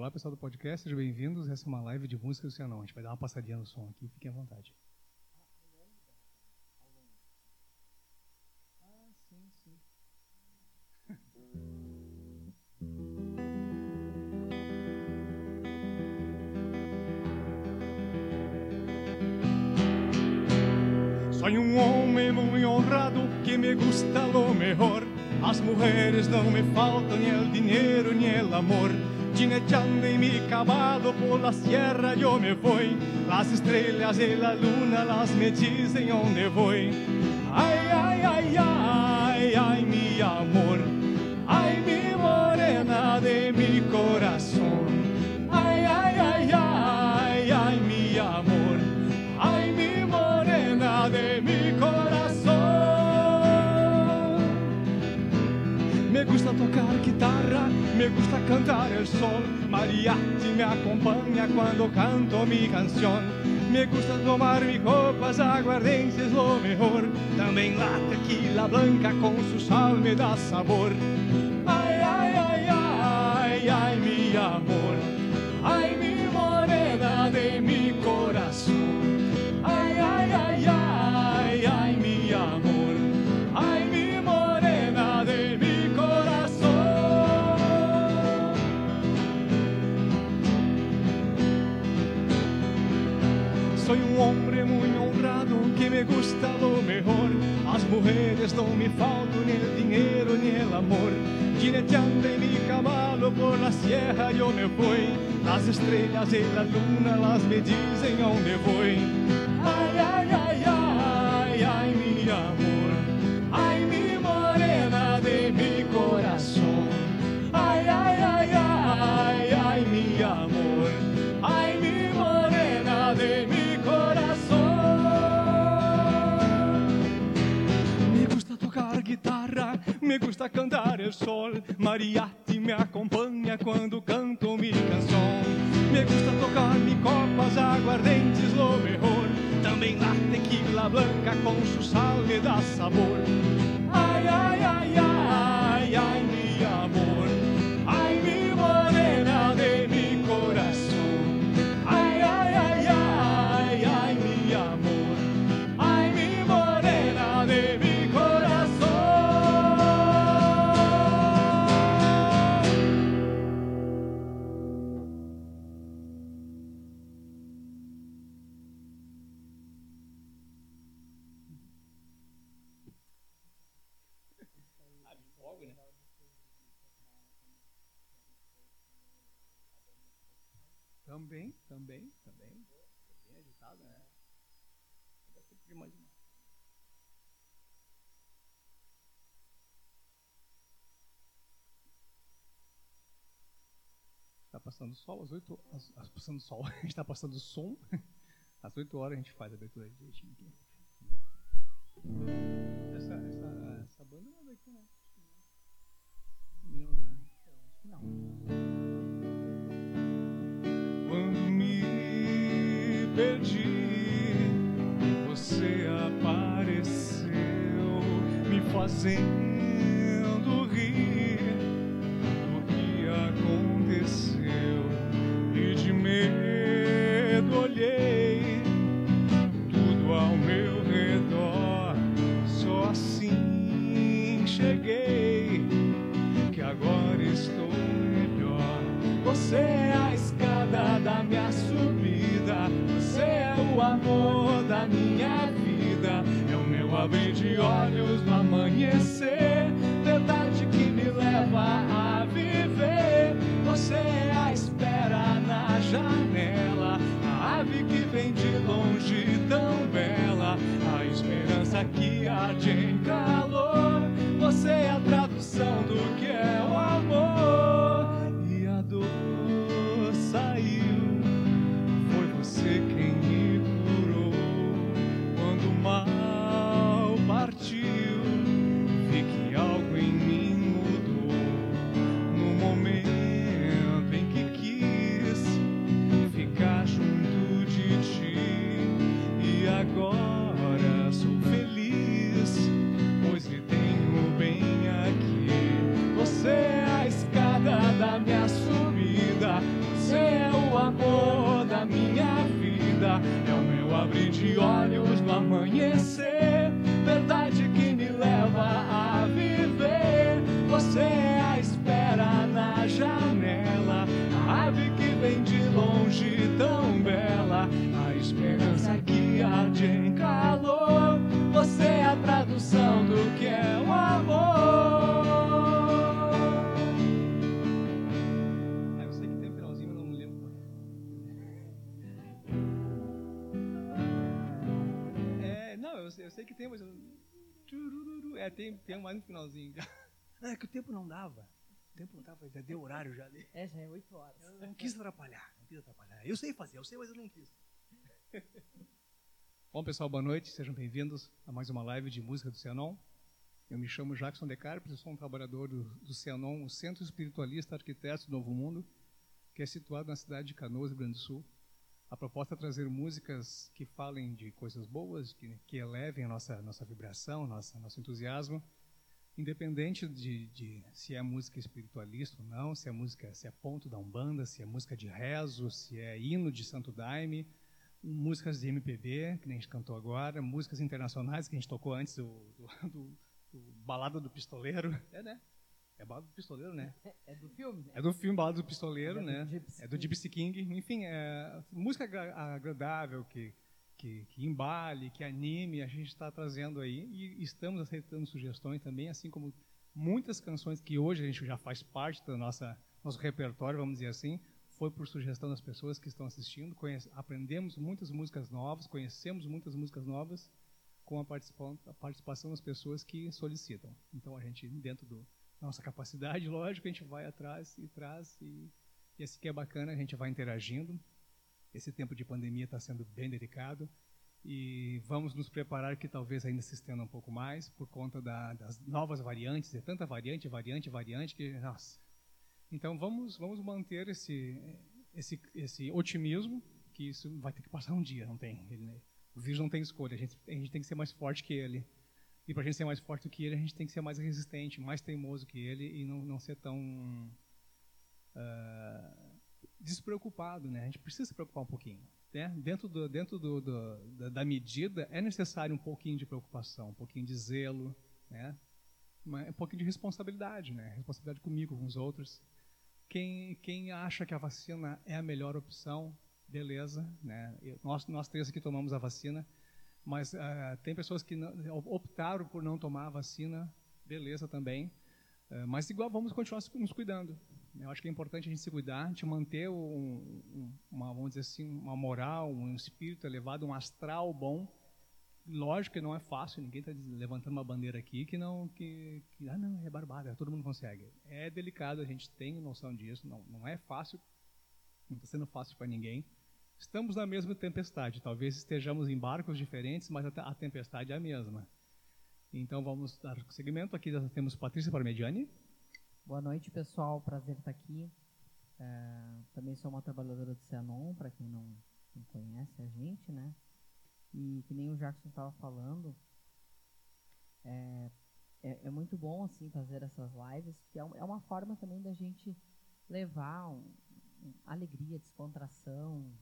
Olá, pessoal do podcast, sejam bem-vindos. Essa é uma live de música do Cianão. A gente vai dar uma passadinha no som aqui, fiquem à vontade. Ah, sim, sim. Soy un hombre muy honrado que me gusta lo mejor. Las mujeres no me faltan ni el dinero ni el amor. Jineteando en mi caballo por la sierra yo me voy. Las estrellas y la luna las me dicen dónde voy. Ay, ay, ay, ay, ay, mi amor. Ay, mi morena de mi corazón. Ay, ay, ay, ay, ay, mi amor. Ay, mi morena de mi corazón. Me gusta tocar guitarra, me gusta cantar el sol. Mariachi me acompaña cuando canto mi canción. Me gusta tomar mis copas, aguardiente es lo mejor. También la tequila blanca con su sal me da sabor. Ay, ay, ay, ay, ay, mi amor. Ay, mujeres no me faltan ni el dinero ni el amor. Jineteando mi caballo por la sierra yo me voy. Las estrellas y la luna las me dicen a dónde voy. Ay, ay, guitarra, me gusta cantar el sol. Mariachi me acompaña cuando canto mi canción. Me gusta tocar mi copas, aguardientes, lo mejor. También la tequila blanca con su sal me da sabor. Ay, ay, ay, ay, ay, mi amor. Passando sol às 8 horas. as- Passando sol. A gente tá passando som. Às 8 horas a gente faz a abertura direitinho aqui. Essa, essa, essa banda não é daqui, né? Quando me perdi, você apareceu, me fazendo rir do que aconteceu. Você é a escada da minha subida, você é o amor da minha vida, é o meu abrir de olhos no amanhecer, mais um finalzinho. É que o tempo não dava. O tempo não dava, já deu horário já ali. É, já é 8 horas. Eu não quis atrapalhar, não quis atrapalhar. Eu sei fazer, eu sei, mas eu não quis. Bom, pessoal, boa noite. Sejam bem-vindos a mais uma live de música do Cianon. Eu me chamo Jackson De Carpes, eu sou um trabalhador do, do Cianon, o Centro Espiritualista Arquitetos do Novo Mundo, que é situado na cidade de Canoas, Rio Grande do Sul. A proposta é trazer músicas que falem de coisas boas, que, que elevem a nossa, nossa vibração, nossa, nosso entusiasmo, independente de, de se é música espiritualista ou não, se é música, se é ponto da Umbanda, se é música de rezo, se é hino de Santo Daime, músicas de MPB, que nem a gente cantou agora, músicas internacionais, que a gente tocou antes, do, do, do, do Balada do Pistoleiro. É, né? É Balada do Pistoleiro, né? É do filme? É do filme Balada do Pistoleiro, É né? É do Gypsy King. Enfim, é música agra- agradável, que, que, que embale, que anime, a gente está trazendo aí e estamos aceitando sugestões também, assim como muitas canções que hoje a gente já faz parte do nossa, nosso repertório, vamos dizer assim, foi por sugestão das pessoas que estão assistindo. Conhece- aprendemos muitas músicas novas, conhecemos muitas músicas novas com a a participação das pessoas que solicitam. Então a gente, dentro da nossa capacidade, lógico, a gente vai atrás e traz e, e esse que é bacana, a gente vai interagindo. Esse tempo de pandemia está sendo bem delicado e vamos nos preparar que talvez ainda se estenda um pouco mais por conta da, das novas variantes, é tanta variante, variante, variante que, nossa. Então vamos vamos manter esse esse esse otimismo que isso vai ter que passar um dia, não tem. Ele, o vírus não tem escolha, a gente, a gente tem que ser mais forte que ele. E para a gente ser mais forte do que ele, a gente tem que ser mais resistente, mais teimoso que ele e não, não ser tão ah, despreocupado, né? A gente precisa se preocupar um pouquinho, né? Dentro do dentro do, do, da, da medida é necessário um pouquinho de preocupação, um pouquinho de zelo, né? Um pouquinho de responsabilidade, né? Responsabilidade comigo, com os outros. Quem quem acha que a vacina é a melhor opção, beleza, né? Nós nós três aqui tomamos a vacina, mas ah, tem pessoas que não- optaram por não tomar a vacina, beleza também. Eh, mas igual vamos continuar nos cuidando. Eu acho que é importante a gente se cuidar, a gente manter um- um- uma, vamos dizer assim, uma moral, um espírito elevado, um astral bom. Lógico que não é fácil, ninguém está levantando uma bandeira aqui que não, que, que, ah não, é barbada, todo mundo consegue. É delicado, a gente tem noção disso, não, não é fácil, não está sendo fácil para ninguém. Estamos na mesma tempestade, talvez estejamos em barcos diferentes, mas a, te- a tempestade é a mesma. Então vamos dar seguimento. Aqui nós temos Patrícia Parmediani. Boa noite, pessoal. Prazer estar aqui. É, também sou uma trabalhadora do Cianon, para quem não, não conhece a gente, né? E que nem o Jackson estava falando, é, é, é muito bom, assim, fazer essas lives, porque é, é uma forma também da gente levar um, um- alegria, descontração,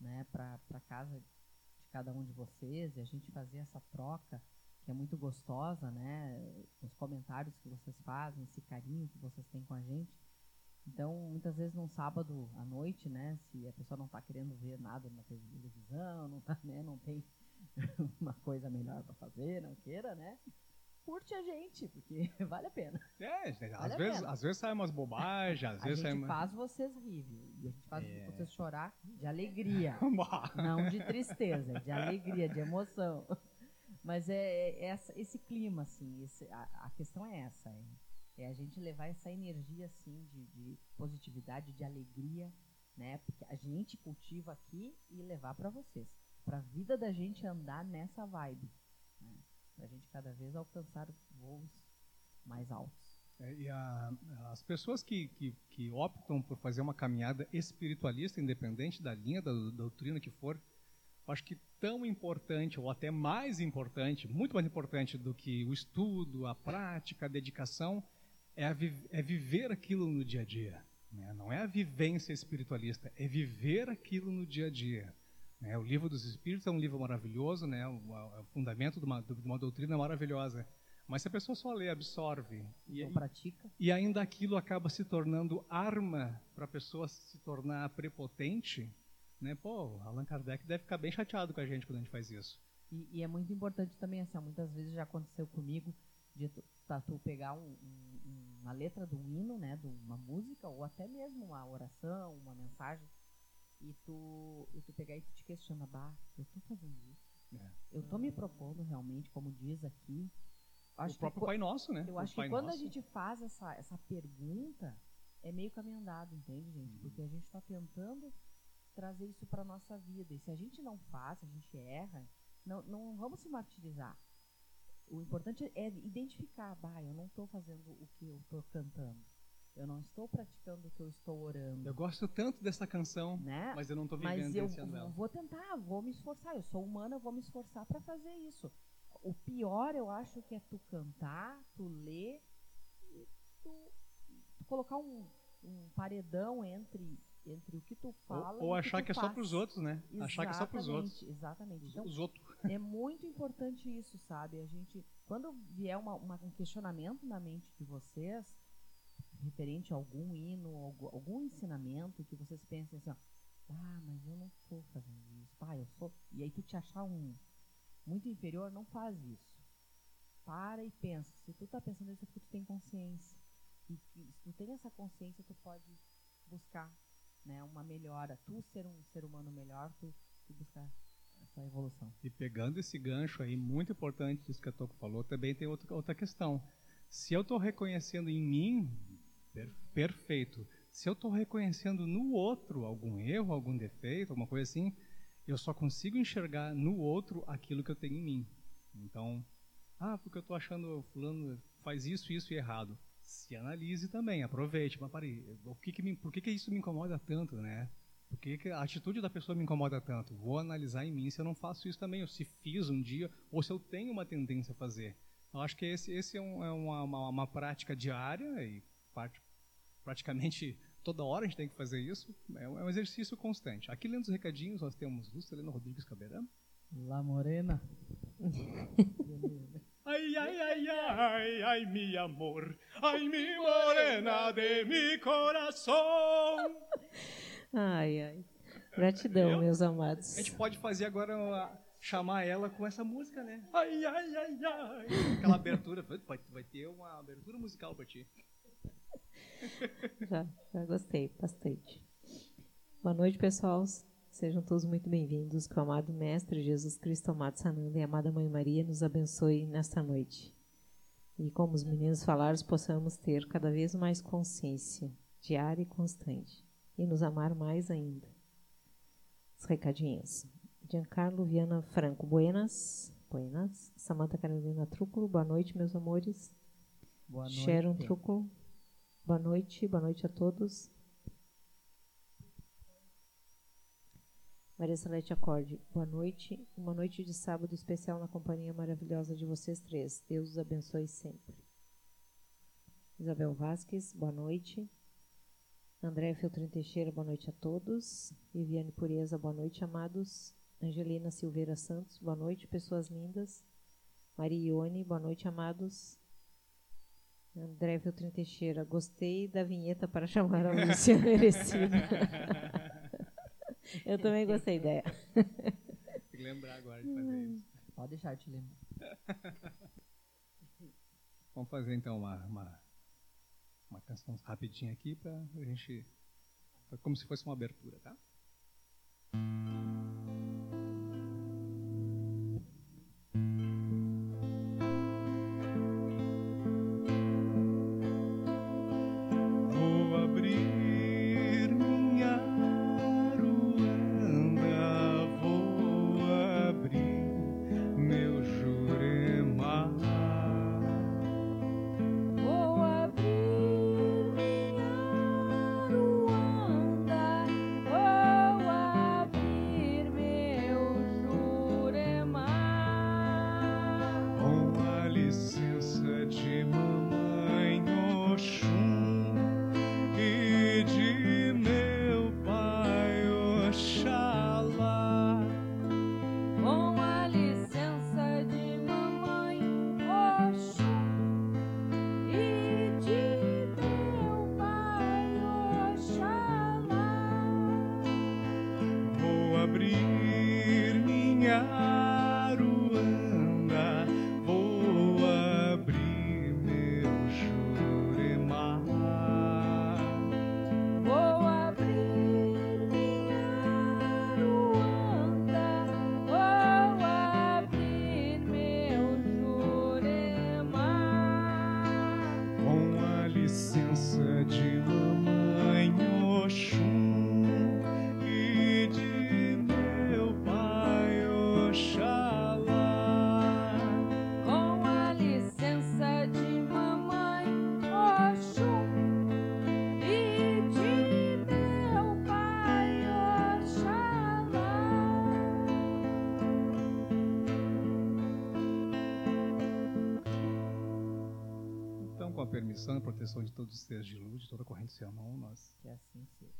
né, para casa de cada um de vocês e a gente fazer essa troca que é muito gostosa, né? Os comentários que vocês fazem, esse carinho que vocês têm com a gente. Então, muitas vezes num sábado à noite, né? Se a pessoa não está querendo ver nada na televisão, não, tá, né, não tem uma coisa melhor para fazer, não queira, né? Curte a gente, porque vale a pena. É, às, Vale a vezes, pena. às vezes sai umas bobagens, às a vezes sai gente uma... faz vocês rir, viu? E a gente faz É. vocês chorar de alegria. Não de tristeza, de alegria, de emoção. Mas é, é essa- esse clima, assim, esse- a, a questão é essa, é, é a gente levar essa energia, assim, de, de positividade, de alegria, né? Porque a gente cultiva aqui e levar para vocês, para a vida da gente andar nessa vibe, né? Para a gente cada vez alcançar voos mais altos. É, e a- as pessoas que, que, que optam por fazer uma caminhada espiritualista, independente da linha, da, da doutrina que for, acho que tão importante, ou até mais importante, muito mais importante do que o estudo, a prática, a dedicação, é, a vi- é viver aquilo no dia a dia. né? Não é a vivência espiritualista, é viver aquilo no dia a dia. É, o livro dos Espíritos é um livro maravilhoso, né? O, o fundamento de uma, de uma doutrina maravilhosa. Mas se a pessoa só lê, absorve e, não pratica, e ainda aquilo acaba se tornando arma para a pessoa se tornar prepotente, né? Pô, Allan Kardec deve ficar bem chateado com a gente quando a gente faz isso. E, e é muito importante também, assim, muitas vezes já aconteceu comigo de tu, tá, tu pegar um, um, uma letra de um hino, né, de uma música, ou até mesmo uma oração, uma mensagem, e tu, e tu pegar e tu te questiona, bah, eu tô fazendo isso. É. Eu tô me propondo realmente, como diz aqui. Acho o próprio que, Pai Nosso, né? Eu o acho Pai que quando Nosso. a gente faz essa, essa pergunta, é meio caminho andado, entende, gente? Uhum. Porque a gente está tentando trazer isso para nossa vida. E se a gente não faz, se a gente erra, não, não vamos se martirizar. O importante é identificar, bah, eu não estou fazendo o que eu estou cantando. Eu não estou praticando o que eu estou orando. Eu gosto tanto dessa canção, né? mas eu não estou vivendo Mas eu ela. vou tentar, vou me esforçar. Eu sou humana, eu vou me esforçar para fazer isso. O pior, eu acho, que é tu cantar, tu ler e tu, tu colocar um, um paredão entre entre o que tu fala ou, ou achar que, que é faz. só para os outros, né? Exatamente, achar que é só para os outros. Exatamente. Então, os outros. É muito importante isso, sabe? A gente, quando vier uma, uma, um questionamento na mente de vocês, referente a algum hino, algum, algum ensinamento, que vocês pensem assim, ó, ah, mas eu não estou fazendo isso, ah, eu sou. E aí tu te achar um muito inferior, não faz isso. Para e pensa. Se tu está pensando isso é porque tu tem consciência. E se tu tem essa consciência, tu pode buscar né, uma melhora. Tu ser um ser humano melhor, tu, tu buscar essa evolução. E pegando esse gancho aí, muito importante isso que a Toco falou, também tem outra, outra questão. Se eu estou reconhecendo em mim, per, perfeito. Se eu estou reconhecendo no outro algum erro, algum defeito, alguma coisa assim, eu só consigo enxergar no outro aquilo que eu tenho em mim. Então, ah, porque eu estou achando fulano faz isso, isso e errado. Se analise também, aproveite. Mas pare, o que que me, por que, que isso me incomoda tanto, né? Por que, que a atitude da pessoa me incomoda tanto? Vou analisar em mim se eu não faço isso também, ou se fiz um dia, ou se eu tenho uma tendência a fazer. Eu acho que esse, esse é, um, é uma, uma, uma, prática diária e parte, praticamente toda hora a gente tem que fazer isso. É um, é um exercício constante. Aqui lendo os recadinhos, nós temos Lucilena Rodrigues Cabeirão. La Morena. Ai, ai, ai, ai, ai, mi amor, ai, mi morena de mi coração. Ai, ai. Gratidão, Eu, meus amados. A gente pode fazer agora chamar ela com essa música, né? Ai, ai, ai, ai. Aquela abertura, vai, vai ter uma abertura musical para ti. Já, já gostei bastante. Boa noite, pessoal. Sejam todos muito bem-vindos. Que o amado Mestre Jesus Cristo, amado Sananda e amada Mãe Maria nos abençoe nesta noite. E como os meninos falaram, possamos ter cada vez mais consciência diária e constante e nos amar mais ainda. Os recadinhos. Giancarlo Viana Franco, buenas. Buenas. Samanta Carolina Trúculo, boa noite, meus amores. Boa noite. Sharon Trúculo, boa noite, boa noite a todos. Maria Salete Acorde, boa noite. Uma noite de sábado especial na companhia maravilhosa de vocês três. Deus os abençoe sempre. Isabel Vasques, boa noite. André Feltrin Teixeira, boa noite a todos. Viviane Pureza, boa noite, amados. Angelina Silveira Santos, boa noite, pessoas lindas. Maria Ione, boa noite, amados. André Feltrin Teixeira, gostei da vinheta para chamar a Luciana Merecida. Eu também gostei da ideia. Tem que lembrar agora de fazer isso. Pode deixar, eu te lembro. Vamos fazer então uma, uma, uma canção rapidinha aqui para a gente. Como se fosse uma abertura, tá? Com a permissão e proteção de todos os seres de luz, de toda a corrente Cianon, nós Que assim seja.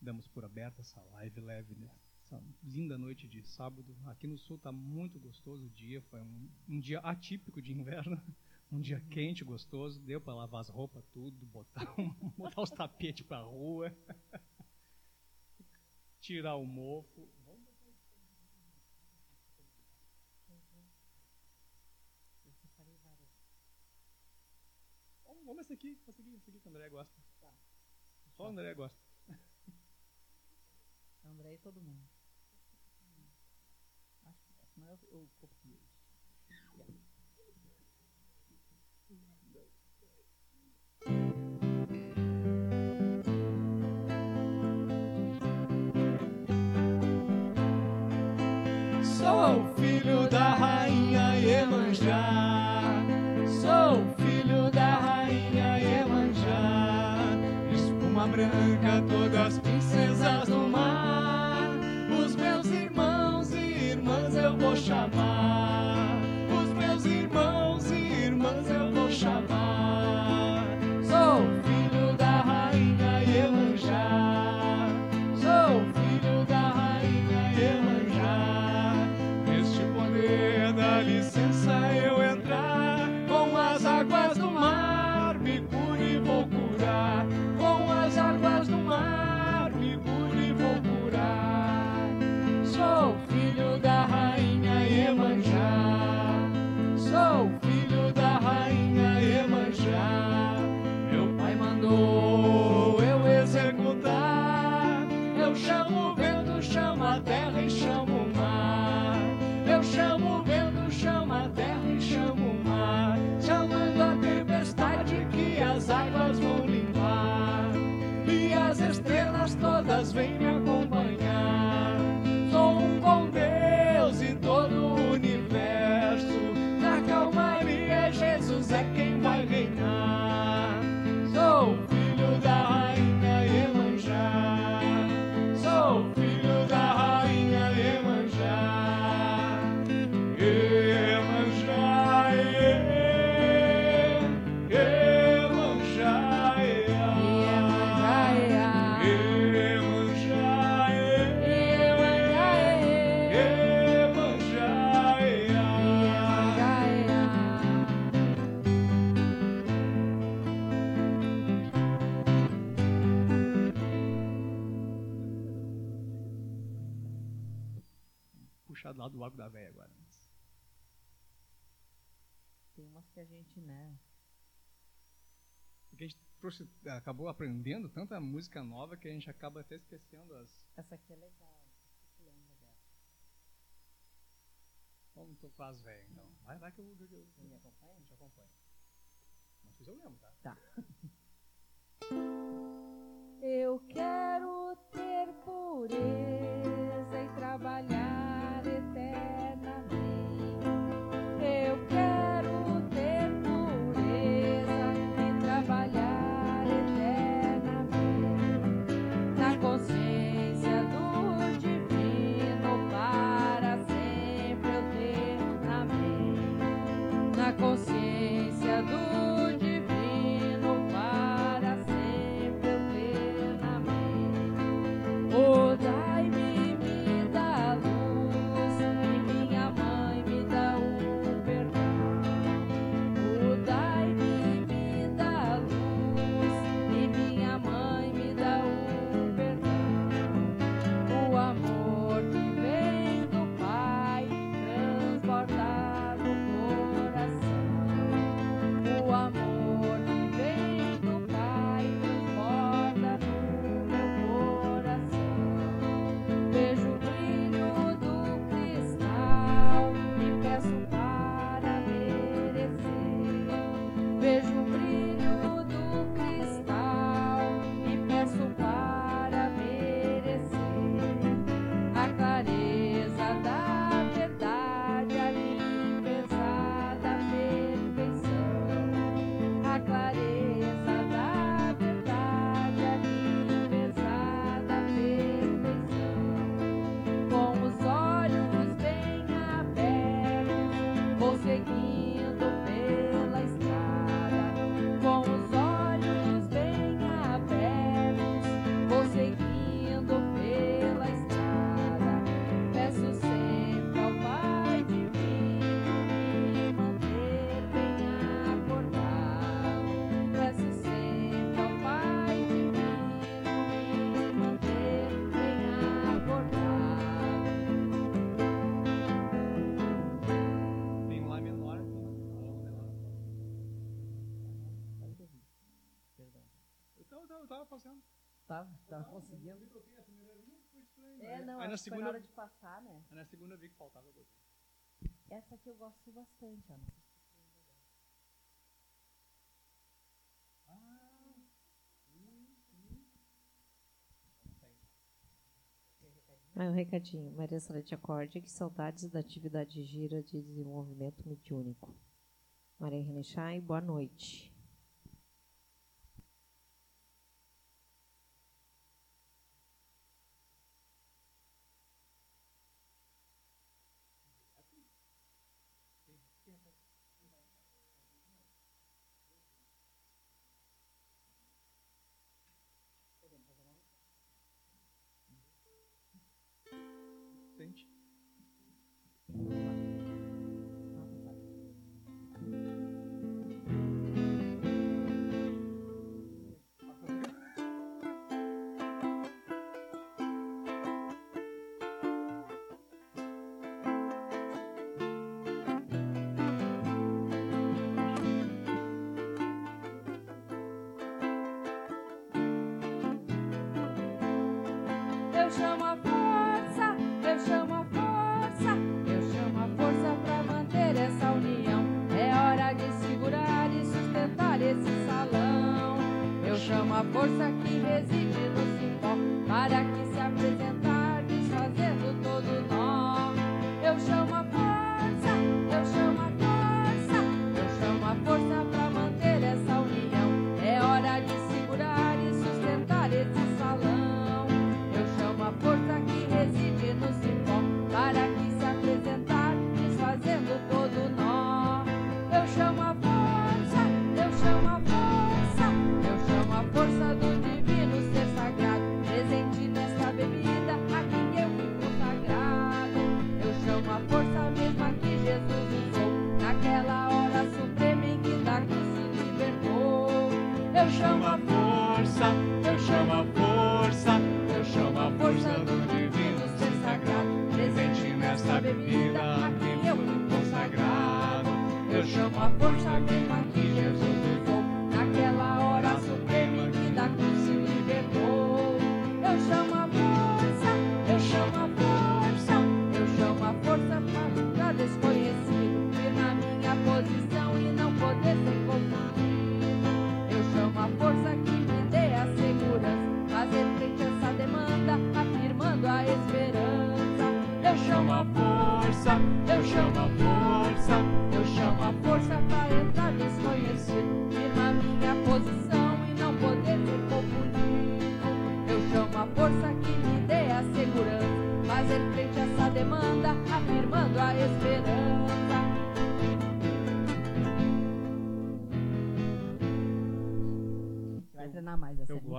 damos por aberta essa live leve, né? Essa linda noite de sábado. Aqui no sul está muito gostoso o dia, foi um, um dia atípico de inverno, um dia quente, gostoso. Deu para lavar as roupas, tudo, botar, botar os tapetes para rua, tirar o mofo. Vamos, esse aqui, esse aqui, esse aqui que o André gosta. Só o André gosta. André e todo mundo. Acho que senão eu, eu copiei. Sou filho da rainha Iemanjá. Que a gente, né? Porque a gente trouxe, acabou aprendendo tanta música nova que a gente acaba até esquecendo as. Essa aqui é legal. Dela? Vamos tocar as velhas então. Vai, vai que eu, eu, eu, Você me acompanha? te sei se eu lembro, tá? Tá. Eu quero ter pureza e trabalhar eternamente. consciência do divino para sempre plenamente. Oh, Tá, tá conseguindo. É, não, Aí na foi segunda- na hora de passar, né? Aí na segunda eu vi que faltava. eu botei. Essa aqui eu gosto bastante, Ana. Mais um recadinho. Maria Salete acorde que saudades da atividade gira de desenvolvimento mediúnico. Maria Renechai, boa noite.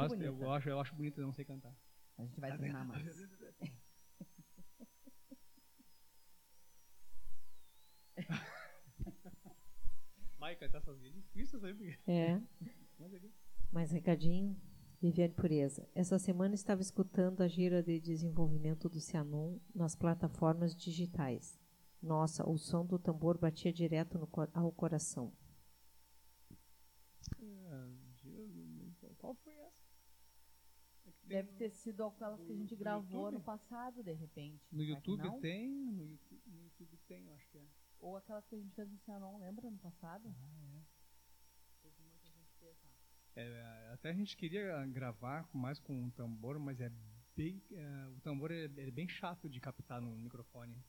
Gosto, bonita. eu gosto, eu acho bonito, não sei cantar. A gente vai treinar mais. Vai cantar sozinho, é difícil sabe? É. Mais recadinho. Viviane Pureza. Essa semana estava escutando a gira de desenvolvimento do Cianon nas plataformas digitais. Nossa, o som do tambor batia direto no ao coração. É, dia- Qual foi essa? É que tem Deve ter sido aquelas que a gente gravou YouTube? no passado, de repente. No YouTube não? tem, no YouTube, no YouTube tem, eu acho que é. Ou aquelas que a gente fez no Cianon, lembra no passado? Ah, Teve uma que a gente fez lá. É, até a gente queria gravar mais com um tambor, mas é bem, é, o tambor é, é bem chato de captar no microfone.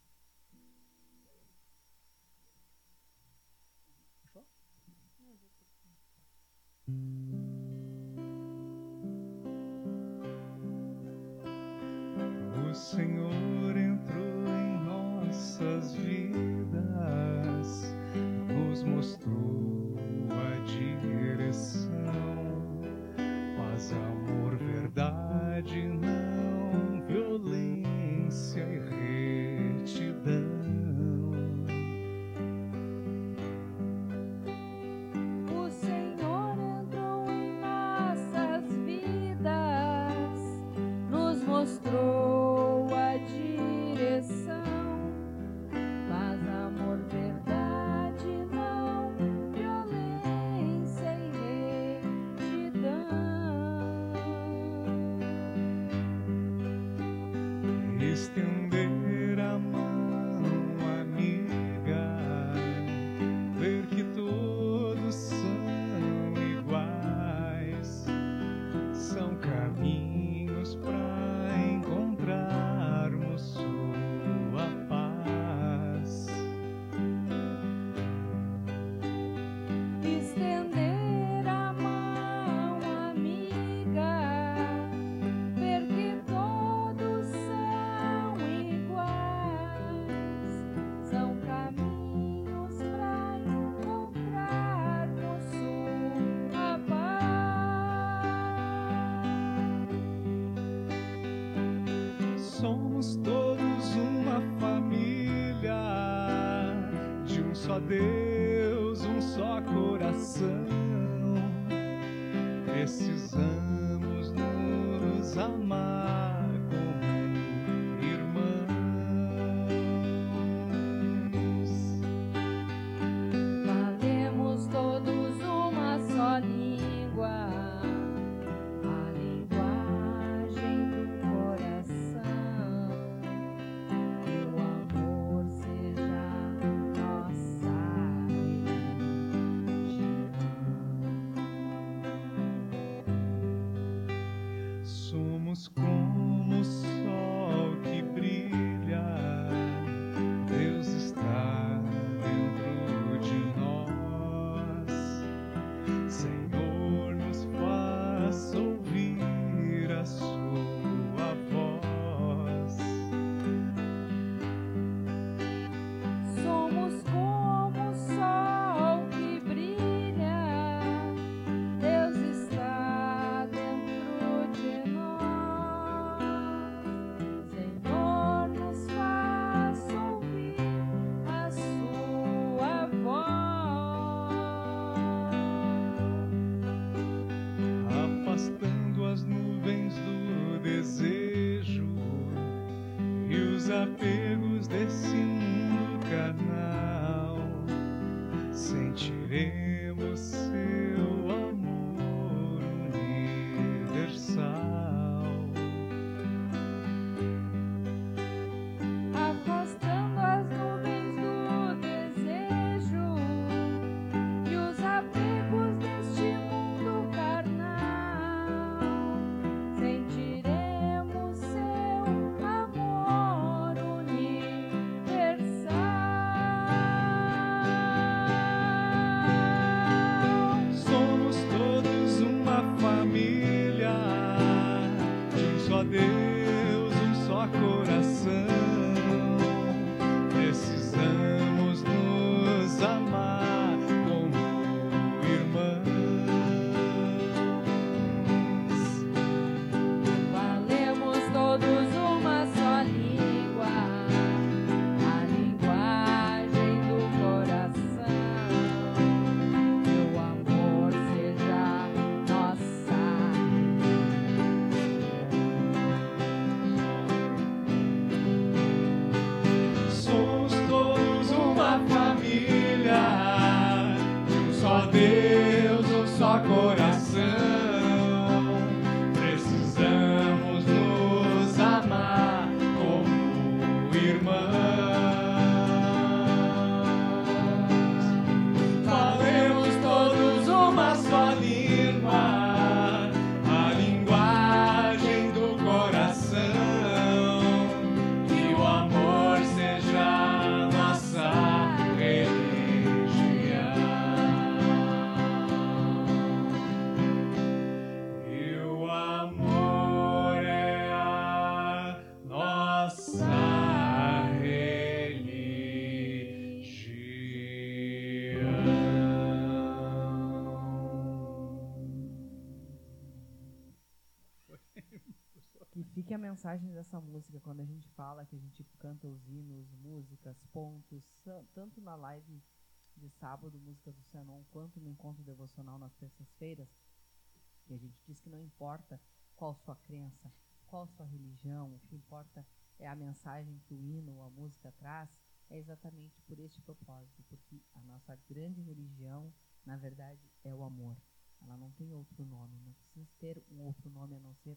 Mensagem que o hino ou a música traz, é exatamente por este propósito, porque a nossa grande religião, na verdade, é o amor. Ela não tem outro nome, não precisa ter um outro nome a não ser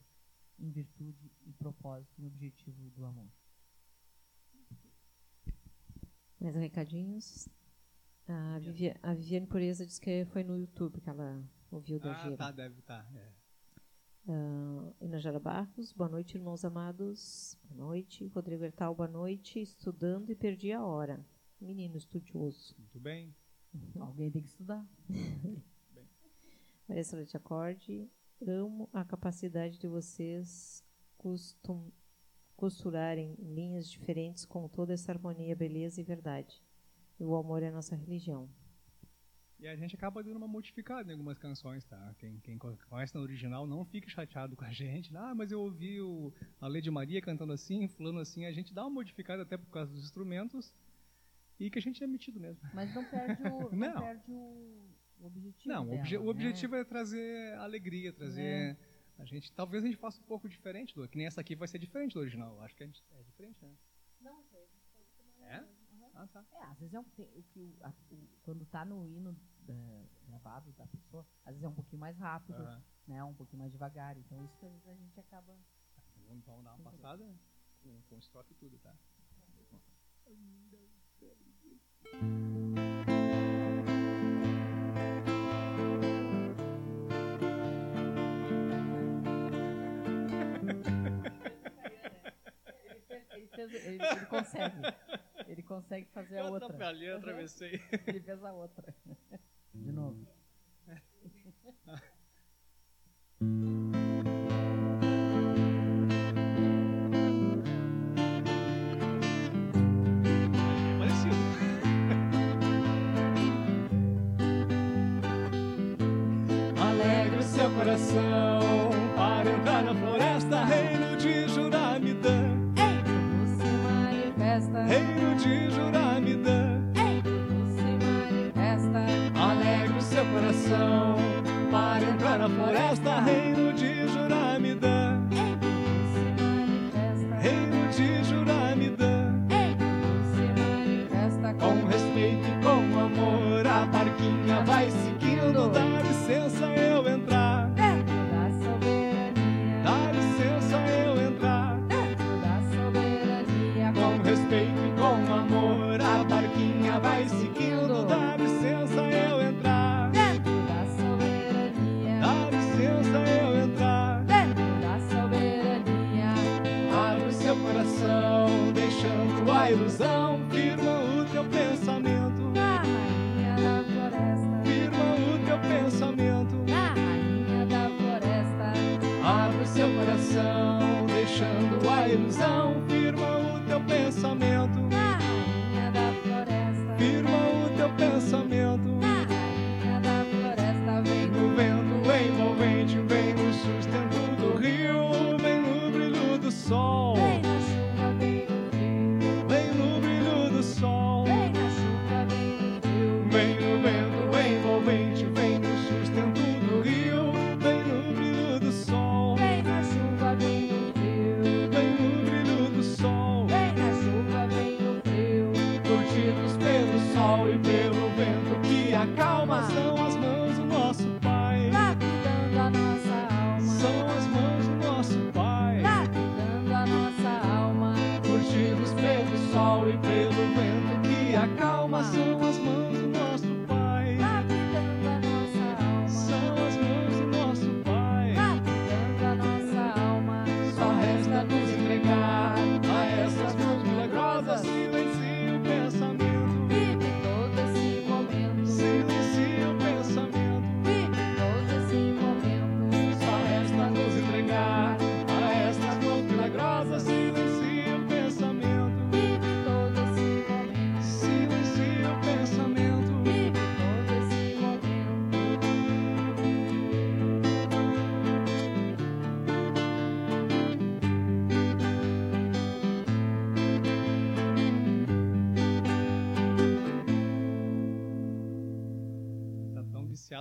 em virtude e propósito e objetivo do amor. Mais recadinhos? A, Vivi- a Viviane Pureza disse que foi no YouTube que ela ouviu da Ah, gira. tá, deve estar. é. Ah, Inajara Barros, boa noite, irmãos amados. Boa noite. Rodrigo Hertal, boa noite. Estudando e perdi a hora. Menino estudioso. Muito bem. Alguém tem que estudar. Maria Celeste Acorde, amo a capacidade de vocês costum, costurarem linhas diferentes com toda essa harmonia, beleza e verdade. E o amor é a nossa religião. E a gente acaba dando uma modificada em algumas canções, tá? Quem, quem co- conhece na original não fique chateado com a gente. Ah, mas eu ouvi o, a Lady Maria cantando assim, fulano assim. A gente dá uma modificada até por causa dos instrumentos e que a gente é metido mesmo. Mas não perde o, não Não. perde o o objetivo. Não, o, dela, obje- o né? objetivo é trazer alegria, trazer... A gente, talvez a gente faça um pouco diferente, do, que nem essa aqui vai ser diferente do original. Acho que a gente é diferente, né? Não sei. É? Ah, tá. É, às vezes é um, o que o, a- o- quando tá no hino é, gravado da pessoa, às vezes é um pouquinho mais rápido, Aham. né? Um pouquinho mais devagar. Então isso que às vezes a gente acaba. Vamos, vamos dar uma passada com, com estrofe e tudo, tá? Ele, fez- ele ele- consegue. Ele consegue fazer a Eu outra. atrapalhei, eu atravessei. Ele fez a outra. De novo. É parecido. Alegre o seu coração para entrar na floresta, reino de Juramidã, Tudo se manifesta, reino de Juramidã. Coração para entrar na floresta, reino de Juramidã, reino de Juramidã. Com respeito e com amor, a barquinha vai seguindo. Dá licença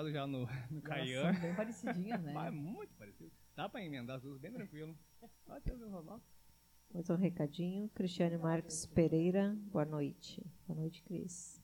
viciado já no, no Caian. são bem parecidinhas, né? Mas é muito parecido. Dá pra emendar as duas bem tranquilo. Até o normal. Mais um recadinho. Cristiane Marques Pereira, boa noite. Boa noite, Cris.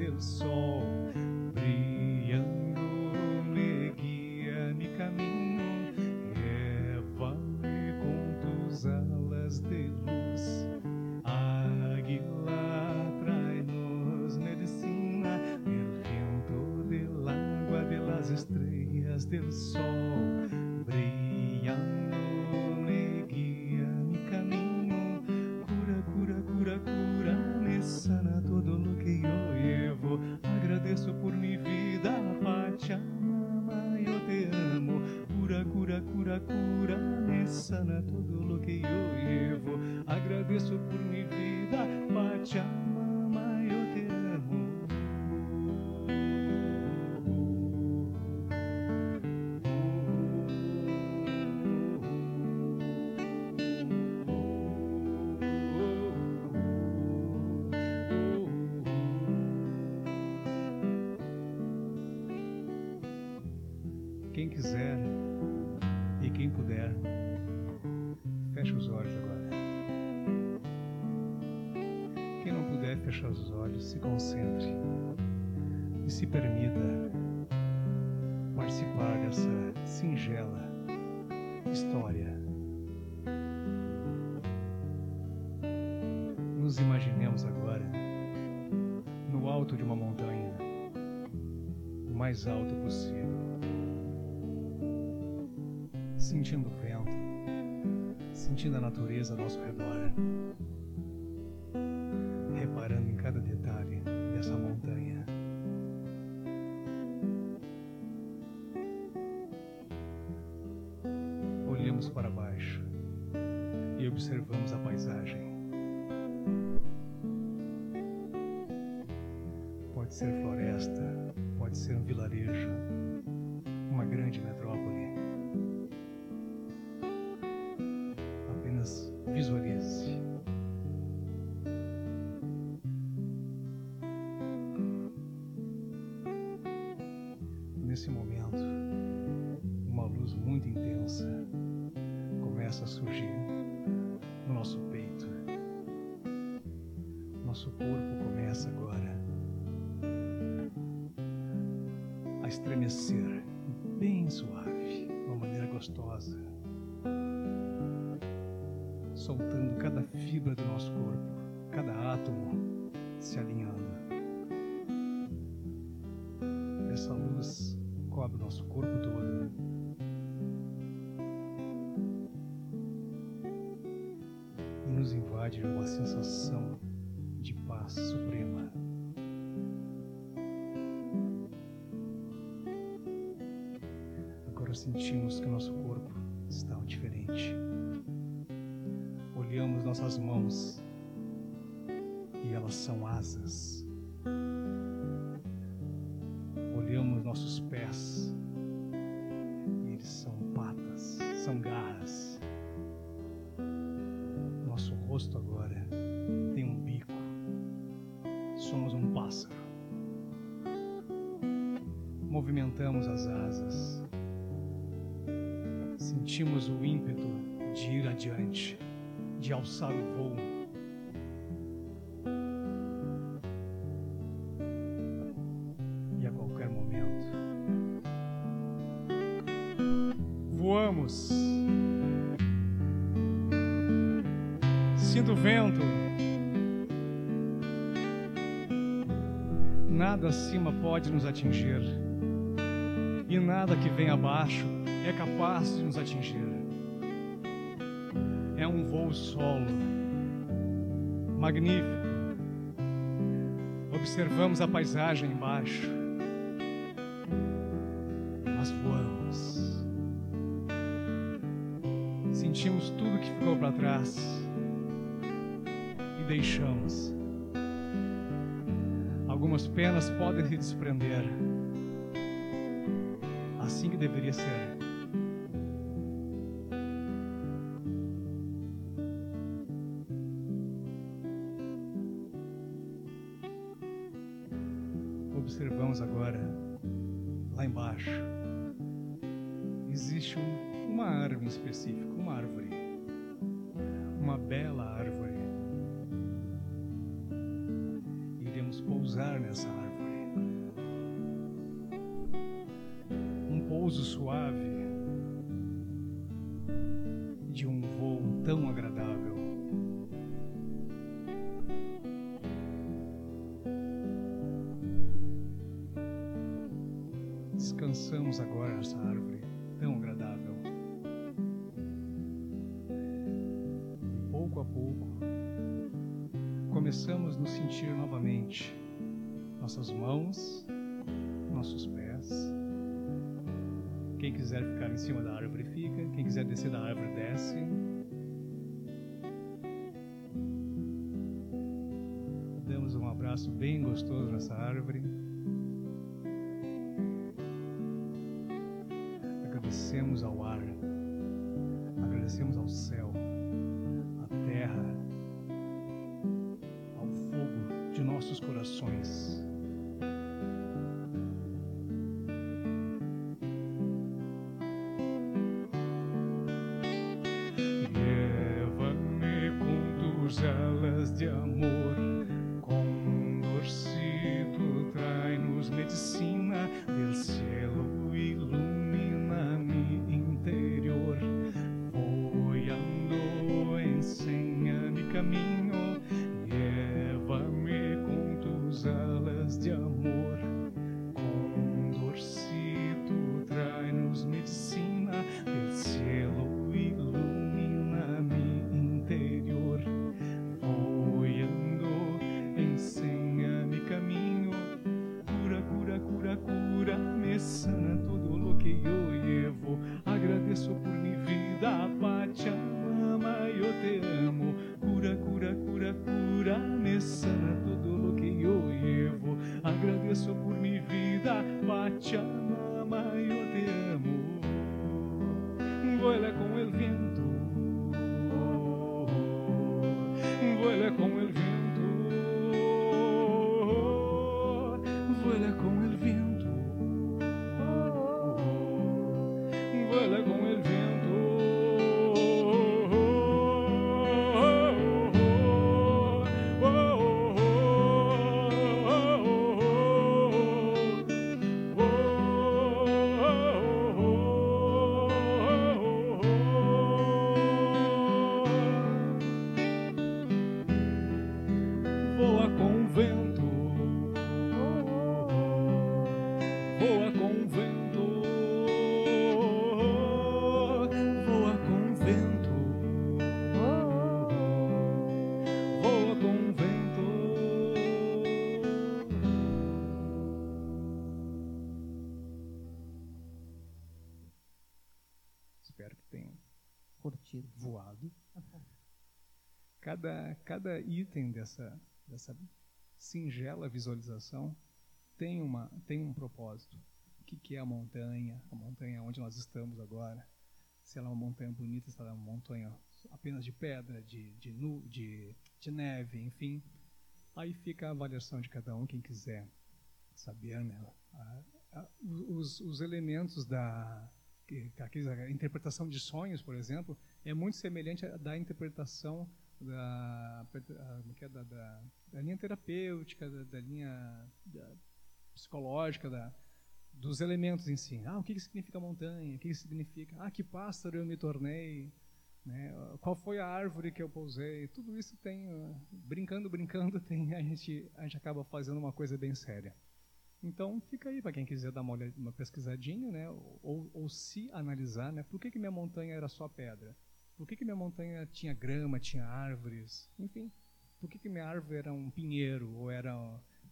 Del sol, brilhando me guia mi caminho, leva-me com tus alas de luz. Águila, trai-nos medicina, del viento, del agua, de las del sol, Pachamama, eu te Quem quiser fechar os olhos, se concentre e se permita participar dessa singela história. Nos imaginemos agora no alto de uma montanha, o mais alto possível sentindo o vento, sentindo a natureza ao nosso redor, observamos a paisagem. Pode ser floresta, pode ser um vilarejo, uma grande metrópole. Estremecer, bem suave, de uma maneira gostosa soltando cada fibra do nosso corpo, cada átomo se alinhando. Sentimos que o nosso corpo está diferente olhamos nossas mãos e elas são asas. Olhamos nossos pés e eles são patas, são garras. Nosso rosto agora tem um bico. Somos um pássaro. Movimentamos as asas. Sentimos o ímpeto de ir adiante de alçar o voo. E a qualquer momento, voamos. Sinto o vento. Nada acima pode nos atingir, e nada que vem abaixo é capaz de nos atingir é um voo solo, magnífico. Observamos a paisagem embaixo. Nós voamos. Sentimos tudo que ficou para trás e deixamos. Algumas penas podem se desprender. Assim que deveria ser. específico, uma árvore. Uma bela árvore. Iremos pousar nessa árvore. Um pouso suave de um voo tão agradável. Descansamos agora nessa árvore. A pouco começamos a nos sentir novamente. Nossas mãos, nossos pés. Quem quiser ficar em cima da árvore fica, quem quiser descer da árvore desce. Damos um abraço bem gostoso nessa árvore. Cada, item dessa, dessa singela visualização tem, uma, tem um propósito. O que, que é a montanha? A montanha onde nós estamos agora. Se ela é uma montanha bonita, se ela é uma montanha apenas de pedra, de, de, nu, de, de neve, enfim. Aí fica a avaliação de cada um, quem quiser saber, né? Os, os elementos da a interpretação de sonhos, por exemplo, é muito semelhante à da interpretação da, a- que é, da, da, da linha terapêutica, da, da linha psicológica, da, dos elementos em si. Ah, o que, que significa montanha? O que, que significa? Ah, que pássaro eu me tornei? Né? Qual foi a árvore que eu pousei? Tudo isso tem, ah, brincando, brincando, tem, a, gente, a gente acaba fazendo uma coisa bem séria. Então, fica aí para quem quiser dar uma, olhada, uma pesquisadinha, né? ou, ou se analisar, né? por que, que minha montanha era só pedra? Por que, que minha montanha tinha grama, tinha árvores? Enfim, por que, que minha árvore era um pinheiro ou era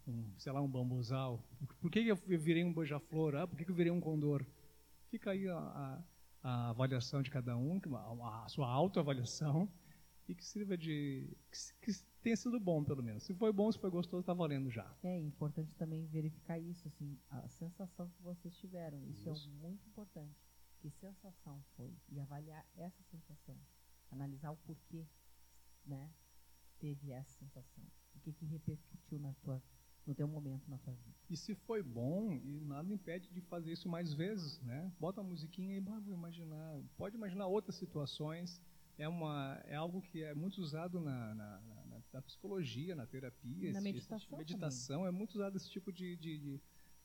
um, sei lá, um bambuzal? Por que, que eu virei um beija-flor? Ah, por que, que eu virei um condor? Fica aí a, a, a avaliação de cada um, a, a sua autoavaliação, e que sirva de. Que, que tenha sido bom, pelo menos. Se foi bom, se foi gostoso, está valendo já. É importante também verificar isso, assim, a sensação que vocês tiveram. Isso, Isso. é muito importante. Que sensação foi? E avaliar essa sensação. Analisar o porquê, né? Teve essa sensação. O que que repercutiu na tua, no teu momento na tua vida. E se foi bom, e nada impede de fazer isso mais vezes, né? Bota a musiquinha e vou imaginar. Pode imaginar outras situações. É, uma, é algo que é muito usado na, na, na, na psicologia, na terapia. Na esse- meditação esse tipo meditação é muito usado esse tipo de, de, de,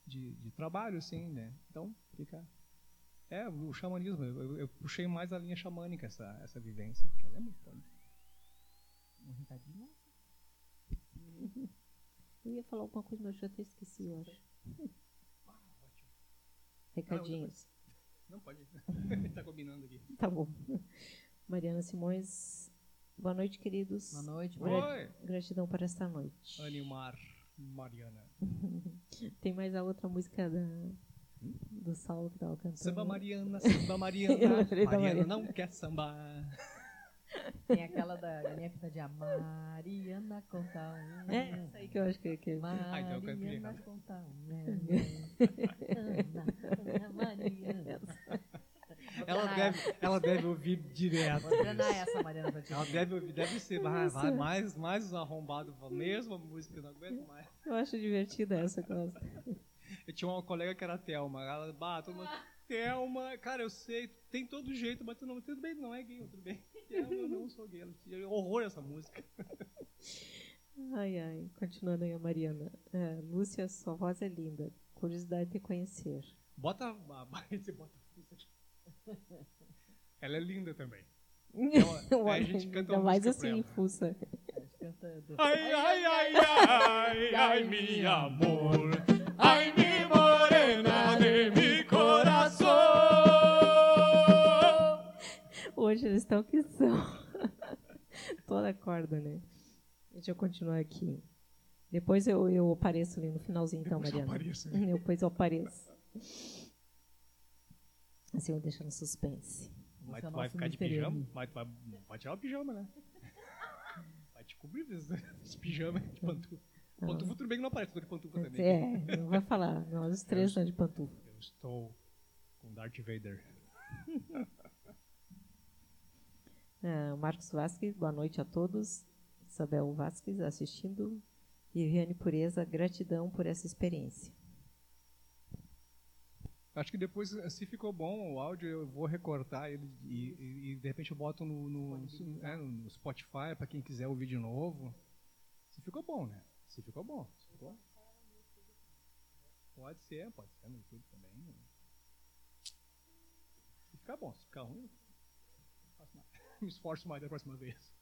de, de trabalho, assim, né? Então, fica É, o xamanismo. Eu, eu- puxei mais a linha xamânica, essa, essa vivência. Que ela é muito foda. Um recadinho? Eu ia falar alguma coisa, mas eu já até esqueci, eu acho. Recadinhos. Não, pode ir. tá combinando aqui. Tá bom. Mariana Simões. Boa noite, queridos. Boa noite. Gra- Oi, Gratidão por esta noite. Animar Mariana. Tem mais a outra música da, do Saulo que tava cantando. Samba Mariana, samba Mariana. Mariana Mariana. não quer sambar. Tem aquela da galinha pinta de a Mariana conta um. É, essa aí que eu acho que, que Ah, então Mariana conta um. Ana, Ana, Mariana. Ela deve, ela deve ouvir direto. Vou treinar essa, Mariana, pra. Ela deve ouvir, deve ser vai, vai, mais, mais os arrombados. falam, Mesma música, eu não aguento mais. eu acho divertida essa, gosto. Eu tinha uma colega que era a Thelma. Ela, bah, todo mundo, Thelma, cara, eu sei, tem todo jeito, mas tu não, tudo bem, não é gay, tudo bem. Thelma, eu não sou gay. Ela tinha horror essa música. Ai, ai. Continuando aí a Mariana. É, Lúcia, sua voz é linda. Curiosidade de conhecer. Bota, a- você bota a fuça aqui. Ela é linda também. Aí a gente canta Ainda mais assim, fuça. A gente canta do- Ai, ai, ai, ai, ai, meu amor. Hoje eles estão que são. Toda corda, né? Deixa eu continuar aqui. Depois eu, eu apareço ali no finalzinho, então, Depois eu Mariana. apareço, né? Depois eu apareço. Assim eu deixo no suspense. Mas tu vai ficar de pijama? Mas tu vai, vai tirar o pijama, né? Vai te cobrir desse pijama de pantufa. Pantufa tudo bem que não aparece, tô de pantufa também. É, não vai falar. Nós os três estão de pantufa. Eu estou com Darth Vader. Ah, Marcos Vasques, boa noite a todos. Isabel Vasques assistindo. Viviane Pureza, gratidão por essa experiência. Acho que depois, se ficou bom o áudio, eu vou recortar ele e, e- e, de repente eu boto no, no, é, no Spotify para quem quiser ouvir de novo. Se ficou bom, né? Se ficou bom. Se ficou... Pode ser, pode ser no YouTube também. Se ficar bom, se ficar ruim, me esforço mais da próxima vez.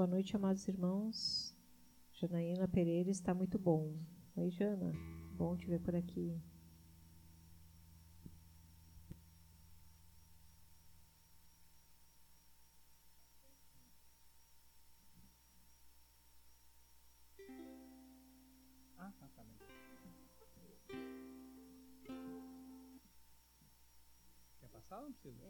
Boa noite, amados irmãos. Janaína Pereira está muito bom. Oi, Jana. Bom te ver por aqui. Quer passar ou não precisa?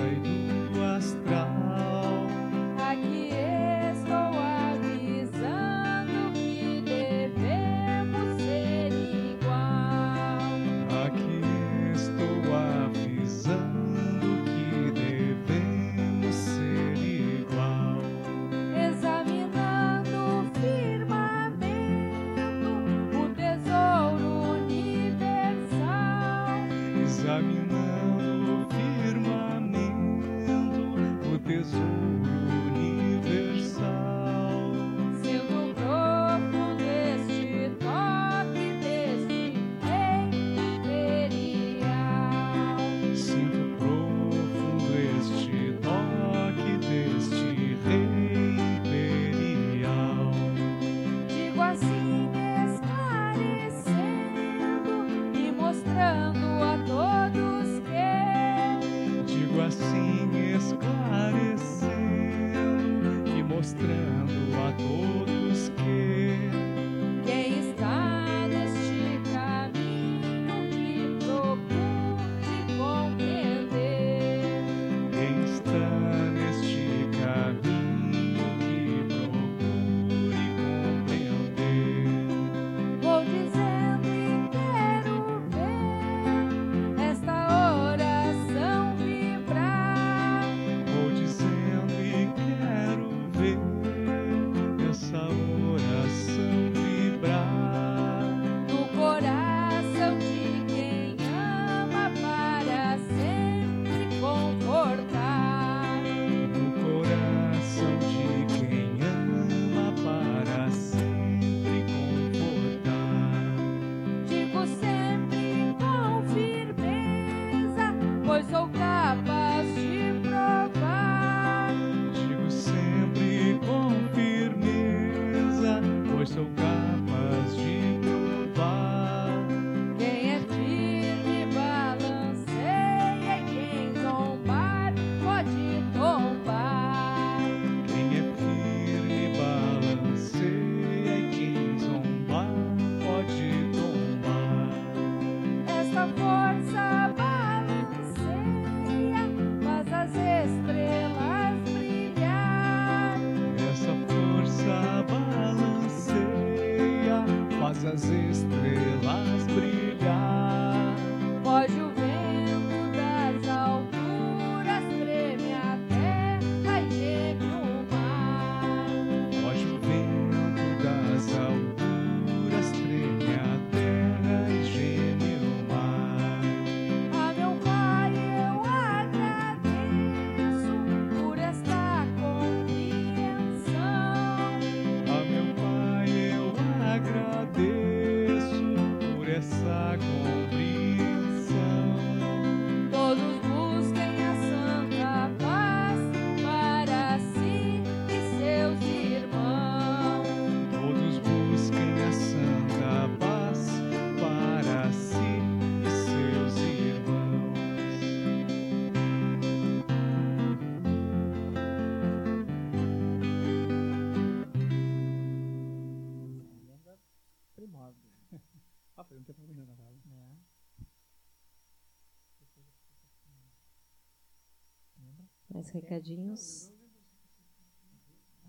recadinhos.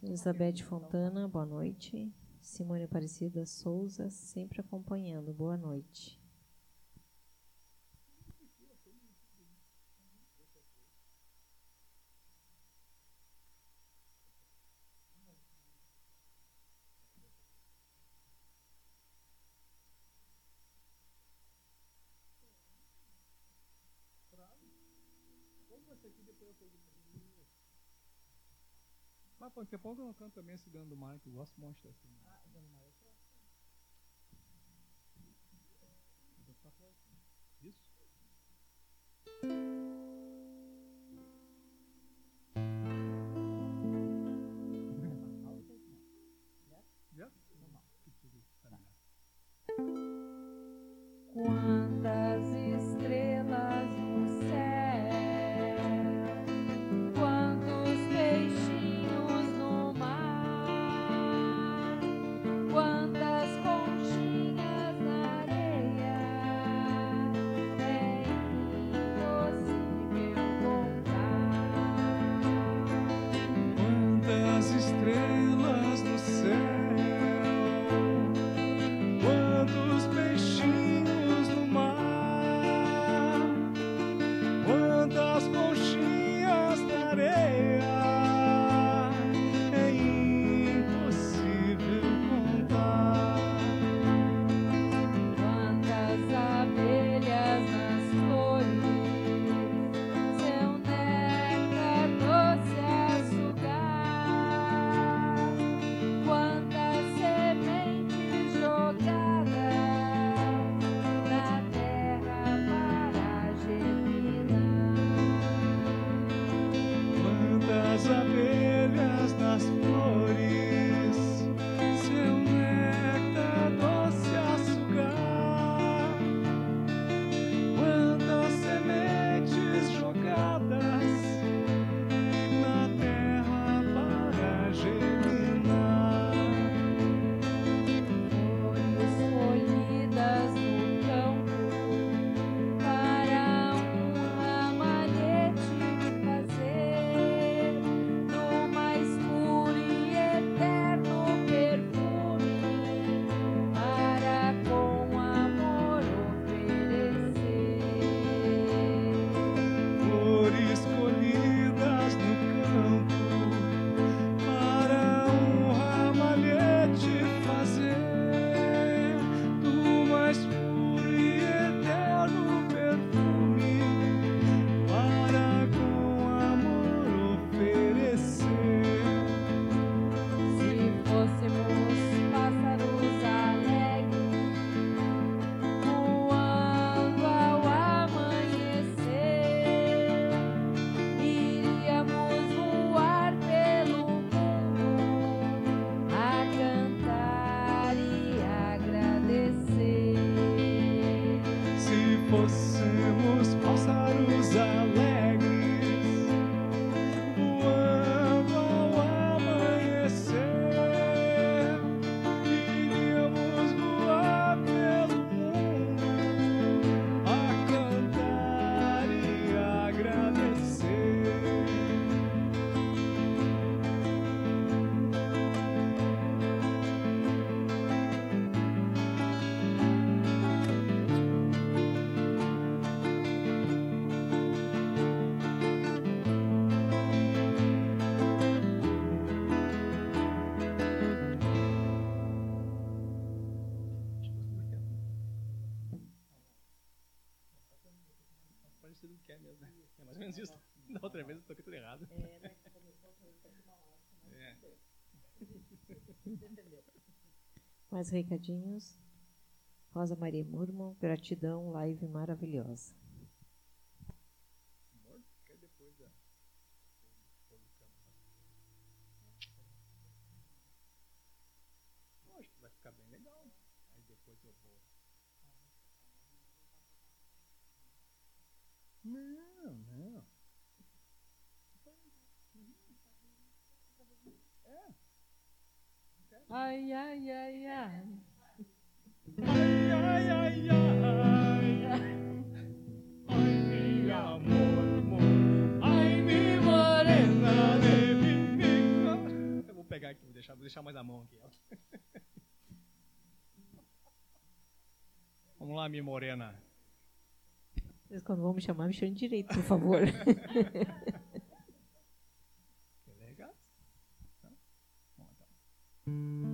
Elizabeth Fontana, boa noite. Simone Aparecida Souza, sempre acompanhando, boa noite. pô, tem pouco eu não canto também esse dano do Mike, eu gosto muito dessa. mais recadinhos. Rosa Maria Murmon, gratidão, live maravilhosa. ai, ai, ai, ai. Ai, ai, ai, ai. Ai, meu amor, amor. Ai, minha morena de mim. Eu vou pegar aqui, vou deixar, vou deixar mais a mão aqui. Vamos lá, minha morena. Vocês quando vão me chamar, me chamem direito, por favor. Que legal. Então, vamos lá, então.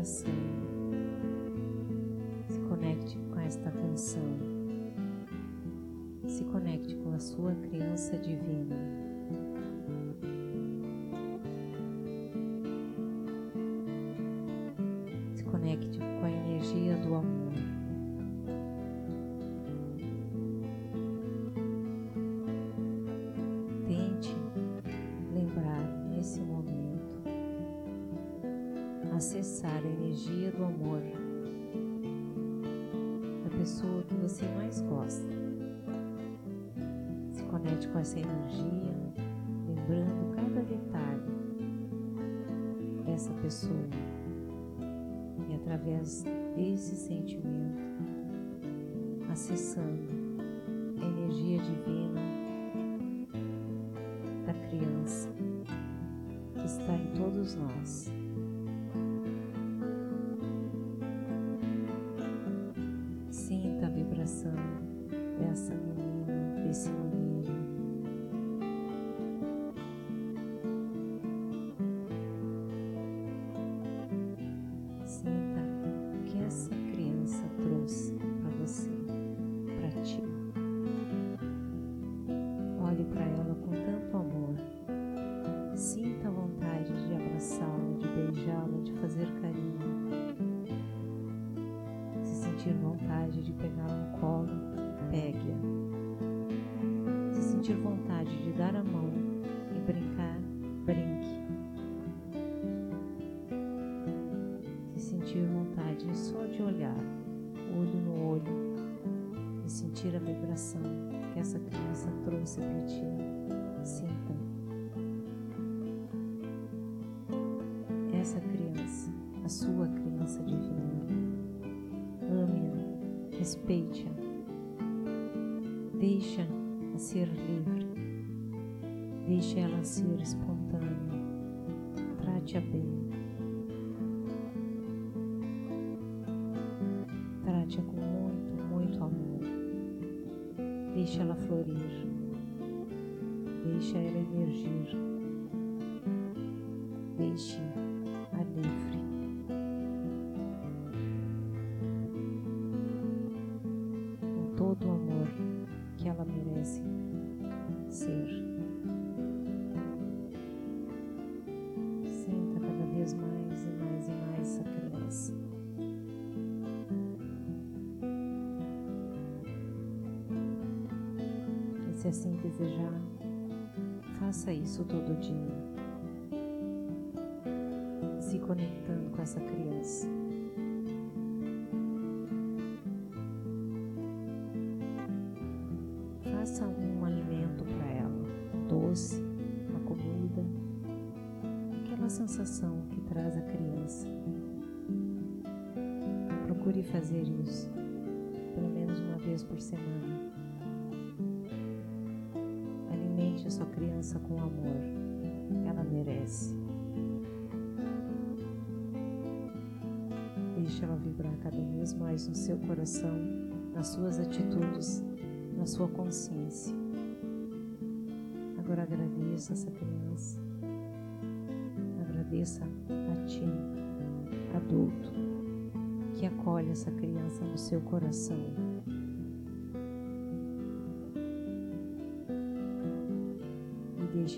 coração. Se conecte com esta canção. Se conecte com a sua criança divina. cirurgia, lembrando cada detalhe dessa pessoa. E através desse sentimento, acessando a energia divina da criança que está em todos nós. Sinta a vibração dessa ser livre, deixa ela ser espontânea, trate-a bem. Trate-a com muito, muito amor. Deixa ela florir. Deixa ela emergir. Deixe-a assim desejar, faça isso todo dia, se conectando com essa criança. Faça um alimento para ela, um doce, uma comida, aquela sensação que traz a criança. Procure fazer isso, pelo menos uma vez por semana. Sua criança com amor. Ela merece. Deixe ela vibrar cada vez mais no seu coração, nas suas atitudes, na sua consciência. Agora agradeça essa criança. Agradeça a ti, adulto, que acolhe essa criança no seu coração.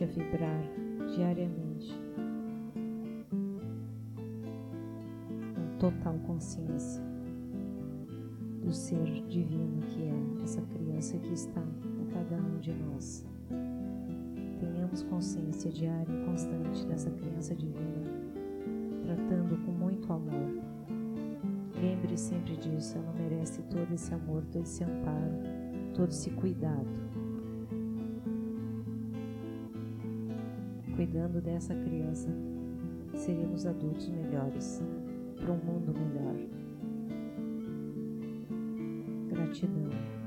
Deixa vibrar diariamente com total consciência do ser divino que é essa criança que está em cada um de nós. Tenhamos consciência diária e constante dessa criança divina, tratando com muito amor. Lembre sempre disso, ela merece todo esse amor, todo esse amparo, todo esse cuidado. Cuidando dessa criança, seremos adultos melhores, para um mundo melhor. Gratidão.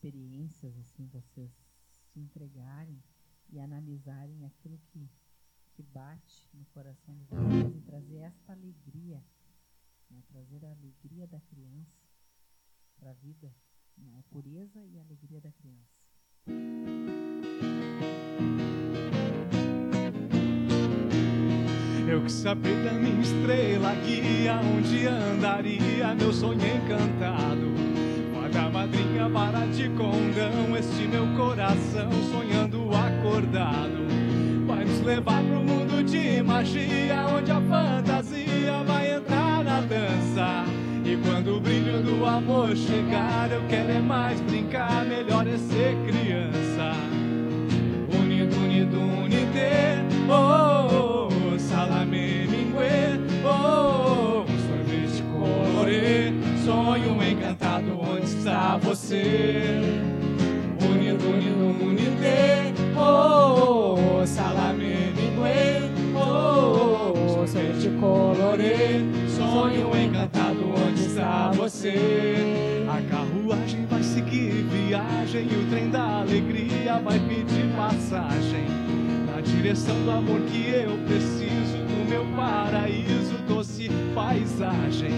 Experiências, assim, vocês se entregarem e analisarem aquilo que, que bate no coração de vocês e trazer esta alegria, né? trazer a alegria da criança para a vida, né? a pureza e a alegria da criança. Eu que saber da minha estrela guia onde andaria meu sonho encantado. Para de condão este meu coração sonhando acordado. Vai nos levar pro mundo de magia onde a fantasia vai entrar na dança. E quando o brilho do amor chegar, eu quero é mais brincar, está você? Unido, unido, unite, oh, oh, salame, mingue, oh, oh, um sorvete colorê, sonho encantado, onde está você? A carruagem vai seguir viagem e o trem da alegria vai pedir passagem na direção do amor que eu preciso do meu paraíso, paisagem.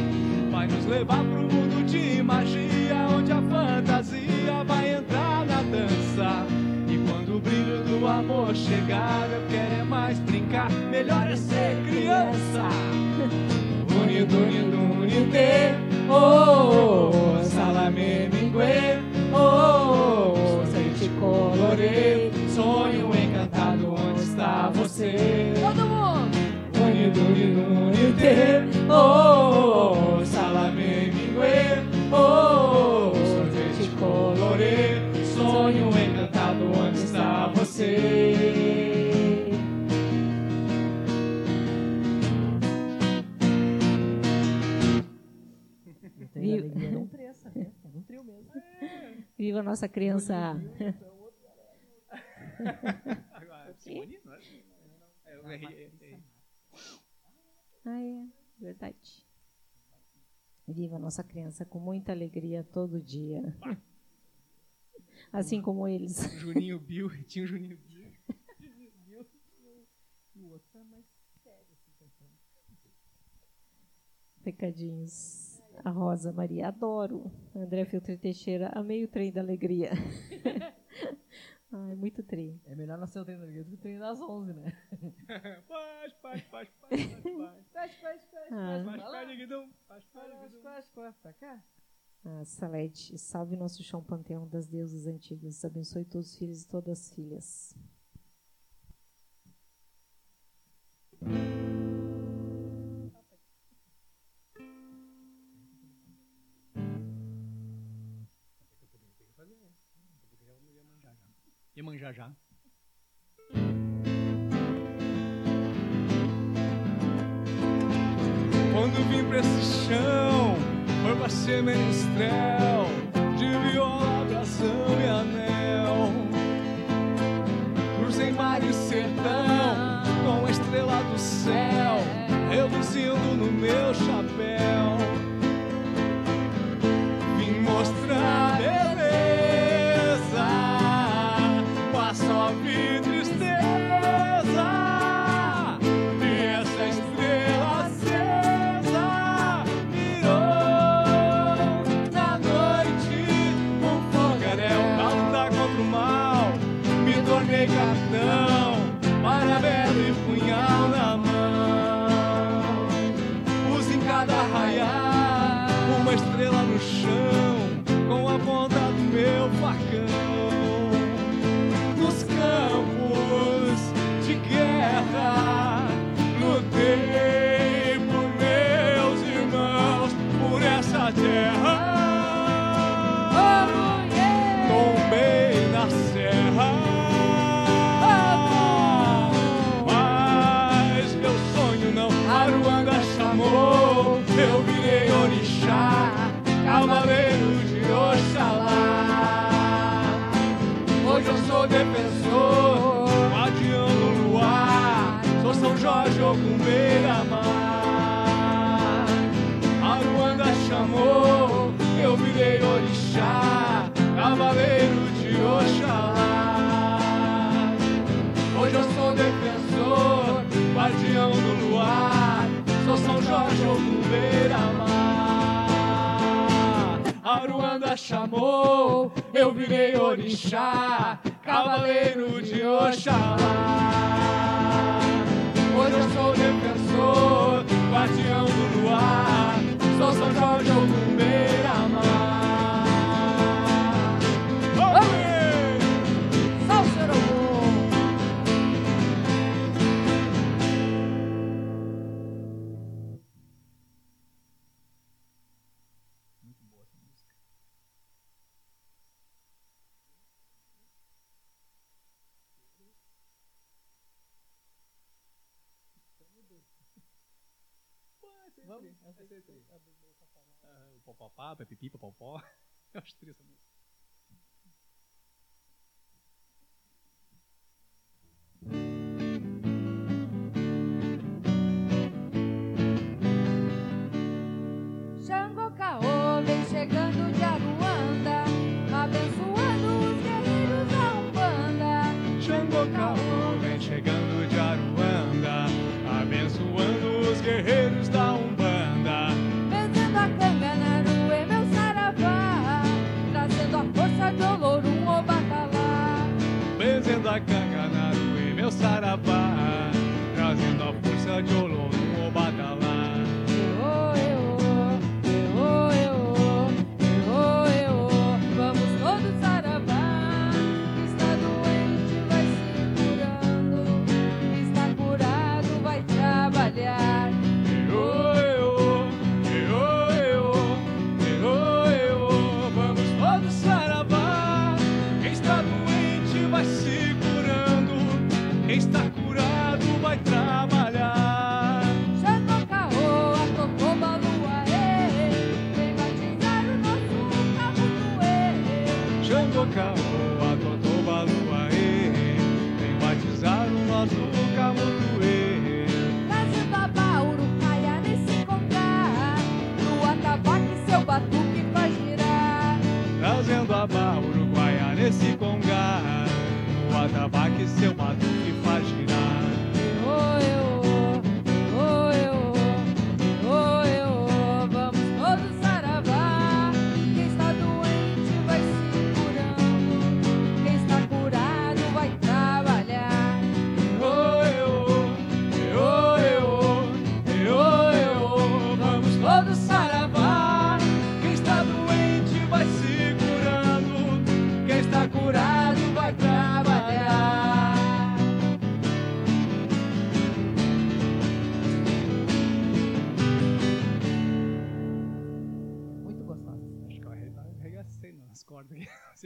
Vai nos levar pro mundo de magia onde a fantasia vai entrar na dança. E quando o brilho do amor chegar, eu quero é mais brincar, melhor é ser criança. Unido, unido, unite, oh, salame, mingue, oh, oh, sente sorvete colorê, sonho encantado, onde está você? Viva a nossa criança. Agora, Simone, não é? É, eu errei, errei. Ah, é, verdade. Viva a nossa criança com muita alegria todo dia. Assim como eles. Juninho Bill, tinha o Juninho Bill. E o outro é mais sério, assim, cantando. Recadinhos. A Rosa Maria, adoro. André Filtre Teixeira, amei o trem da alegria. Ai, muito trem. É melhor nascer o trem da alegria do que o trem das 11, né? Faz, faz, faz, faz, faz, faz. Faz, faz, faz, Ah. Faz, faz, neguidão. Faz, faz, Faz, neguidão. faz, faz, pra cá. Ah, Salete, salve nosso chão panteão das deusas antigas. Abençoe todos os filhos e todas as filhas. Iemanjá já. Quando vim pra esse chão, foi pra ser menestrel de viola, abração e anel. Cruzei mar e sertão com a estrela do céu reluzindo no meu chapéu. virei orixá, cavaleiro de Oxalá. Hoje eu sou defensor. sei, sei. O popopá, pepipi, popopó. Eu acho triste essa música. trazendo a força de Olam. seu maduro.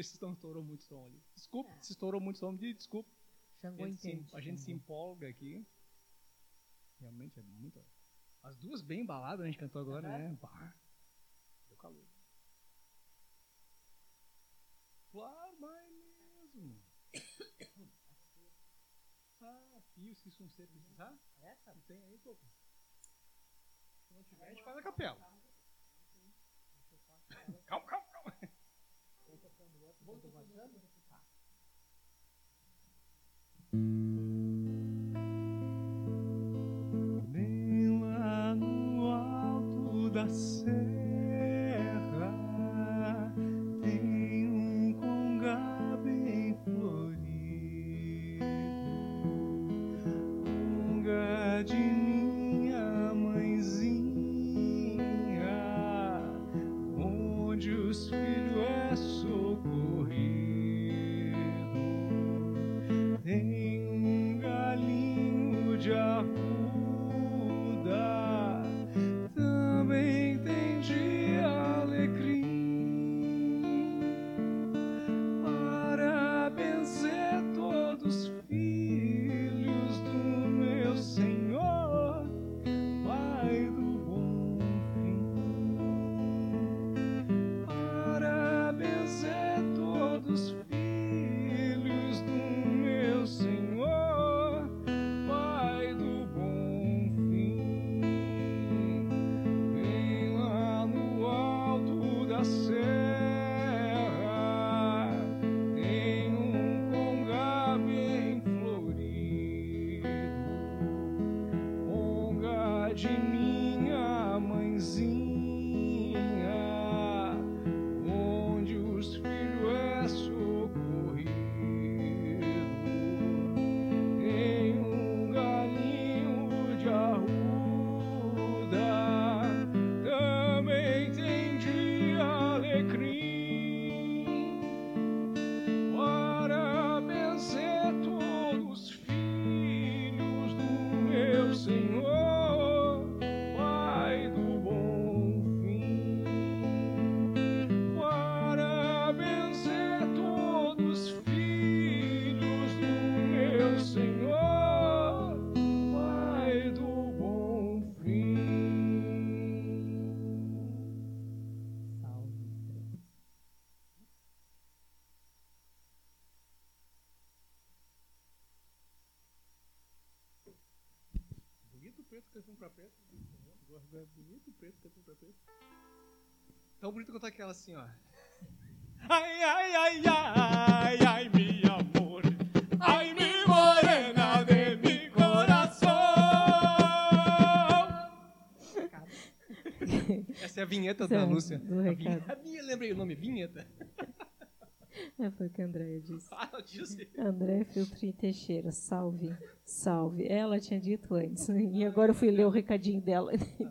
você estourou muito som ali. Desculpa, é. se estourou muito som, desculpa. Xangô a gente, entende, se, a gente se empolga aqui. Realmente é muito. As duas bem embaladas né, a gente cantou agora, é né? Bah. Música preto, tá preto. É tão bonito quanto aquela assim, ó. Ai, ai, ai, ai, ai, meu amor. Ai, mi morena de mi coração. Essa é a vinheta da é Lúcia. A minha a lembrei o nome, vinheta. É, foi o que a Andréia disse. Fala, disse. André Filtri Teixeira, salve, salve. Ela tinha dito antes, né? e agora eu fui ler o recadinho dela.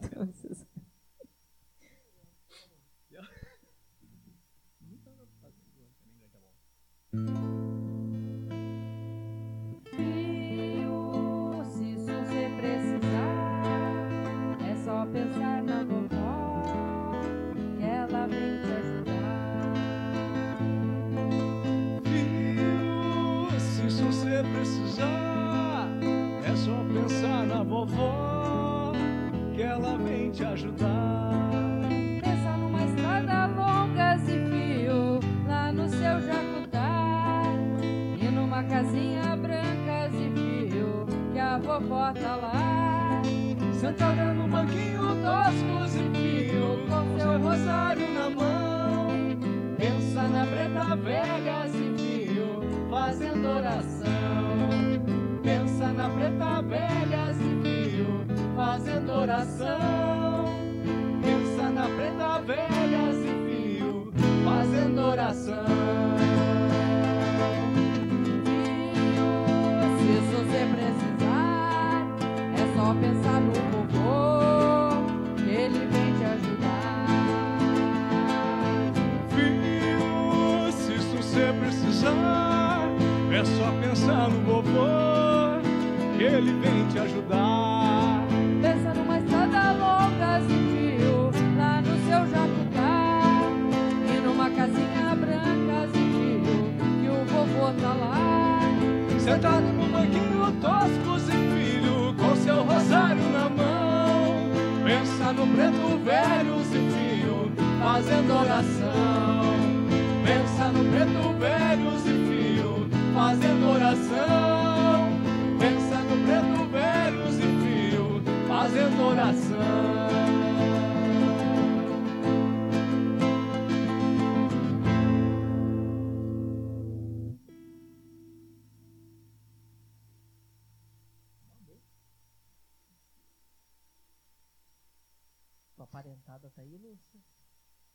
parentada tá aí, Lúcia?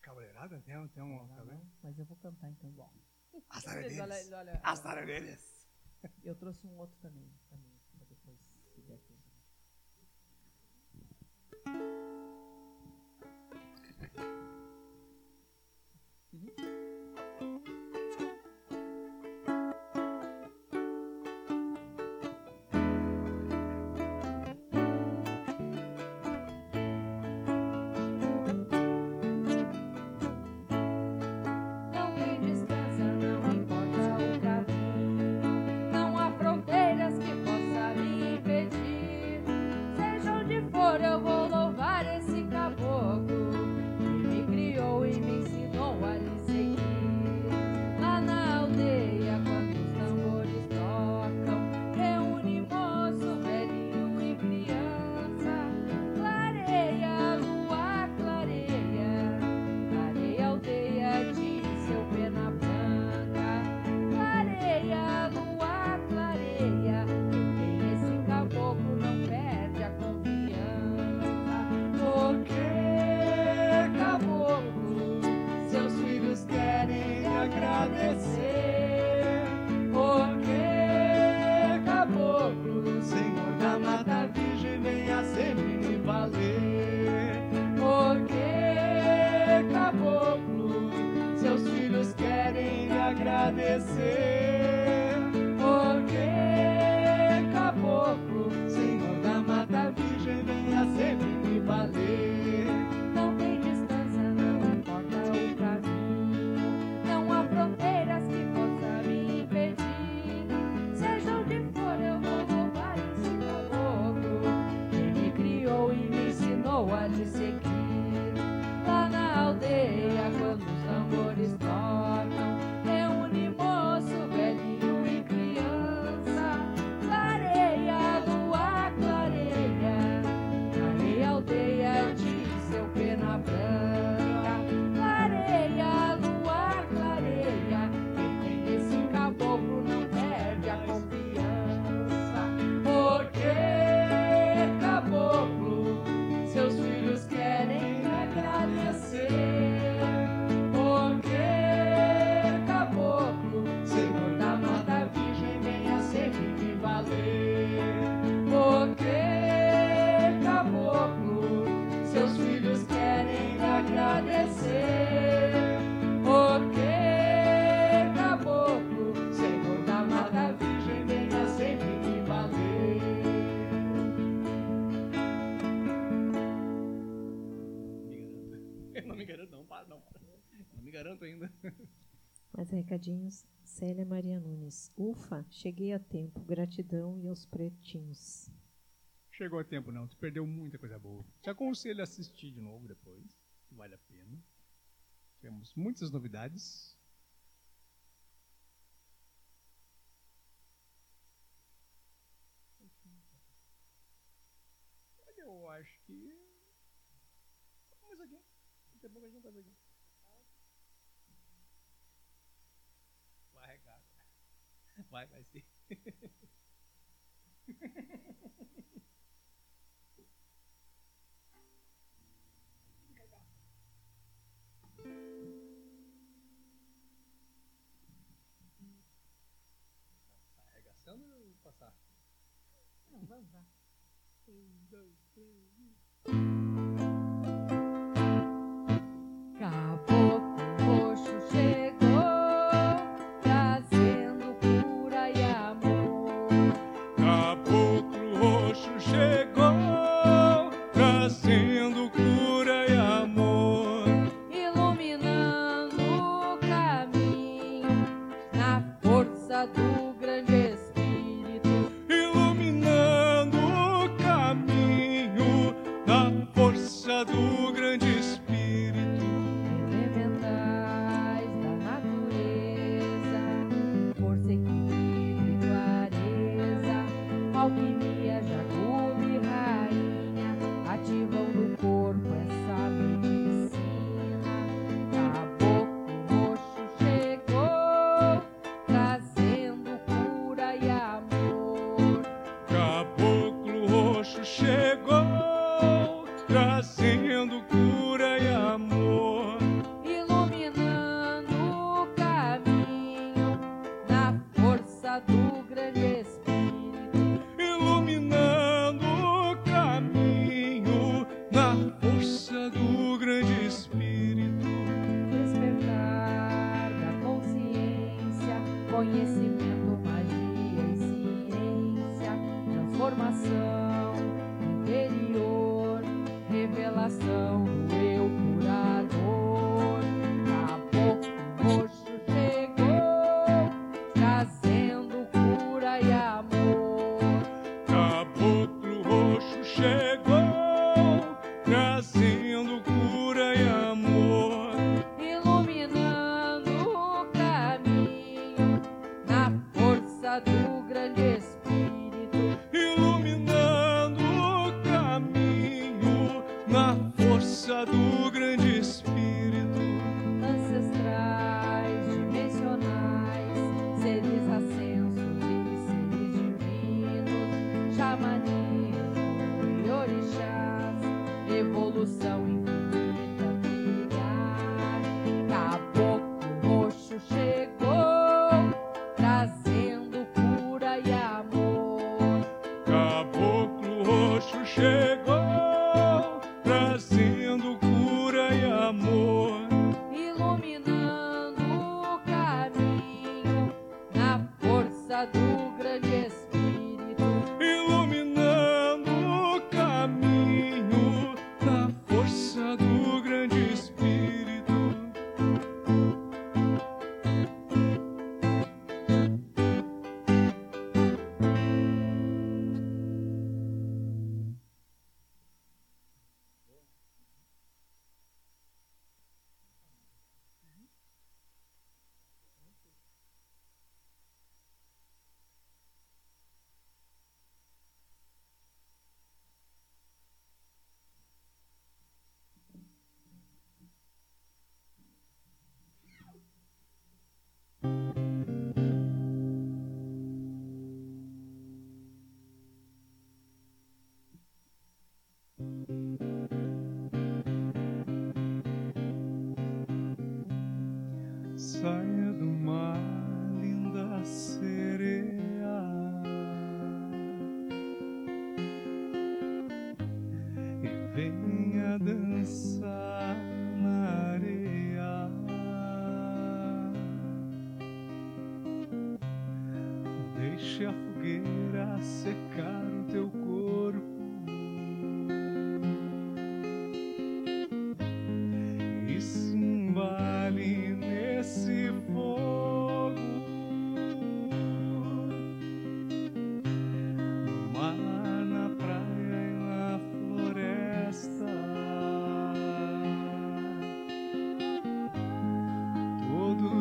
Cabreirada? Tem, tem um. também. Tá mas eu vou cantar então igual. As deles. As tarelhas. Eu trouxe um outro também, também pra depois, se der tempo. Né? recadinhos, Célia Maria Nunes. Ufa, cheguei a tempo. Gratidão e aos pretinhos. Chegou a tempo não, tu perdeu muita coisa boa. Te aconselho a assistir de novo depois, vale a pena. Temos muitas novidades, Vai, vai ser. Tá arregaçando ou passar? Não, vamos lá. Um, dois, três, e...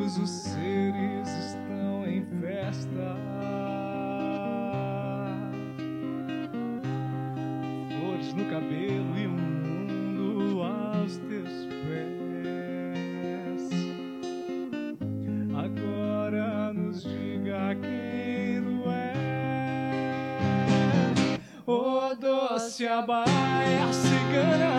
todos os seres estão em festa. Flores no cabelo e um mundo aos teus pés. Agora nos diga quem tu és. Oh, doce abaia cigana.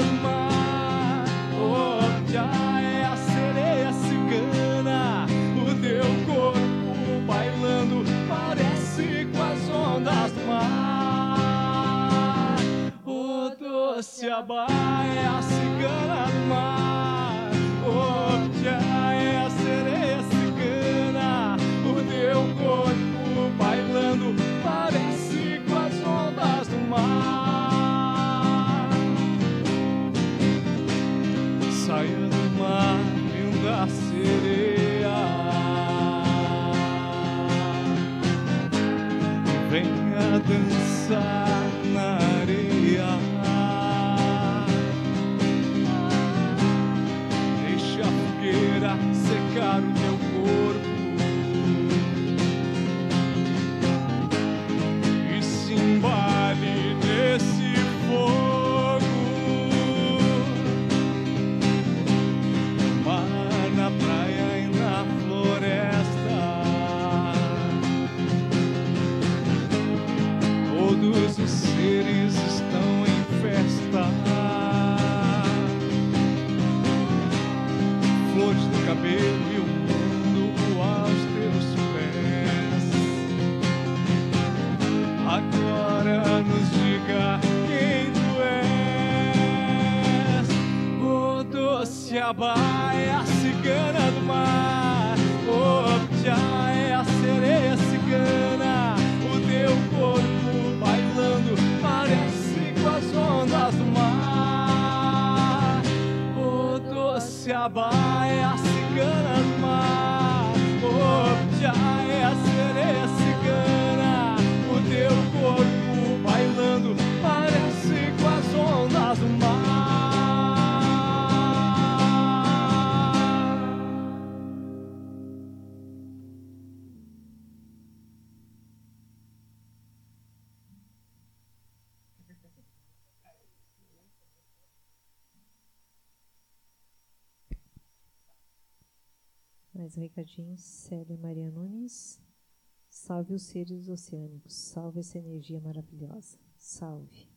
Salve os seres oceânicos, salve essa energia maravilhosa, salve.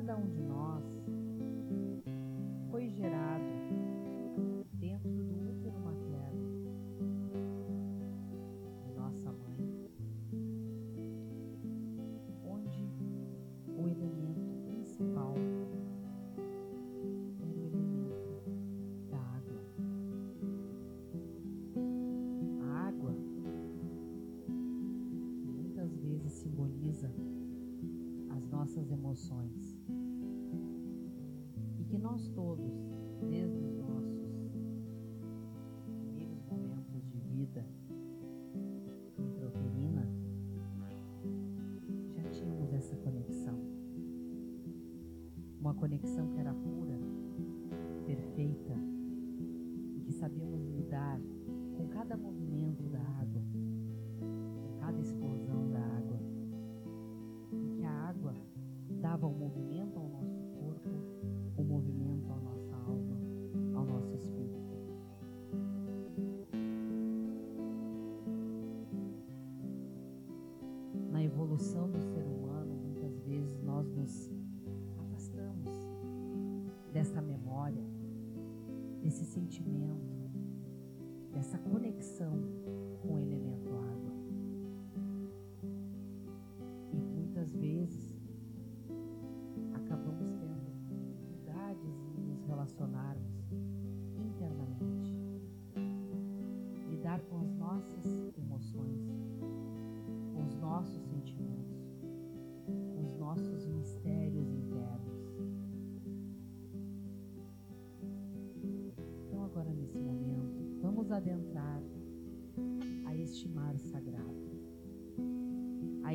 cada um de nós. sentimento, dessa conexão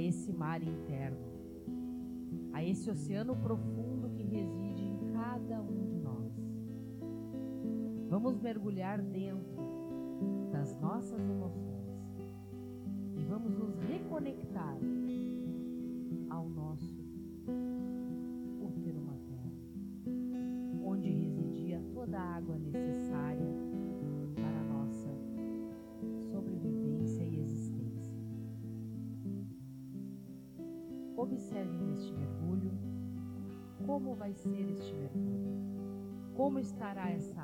esse mar interno, a esse oceano profundo que reside em cada um de nós. Vamos mergulhar dentro das nossas emoções Observem este mergulho. Como vai ser este mergulho? Como estará essa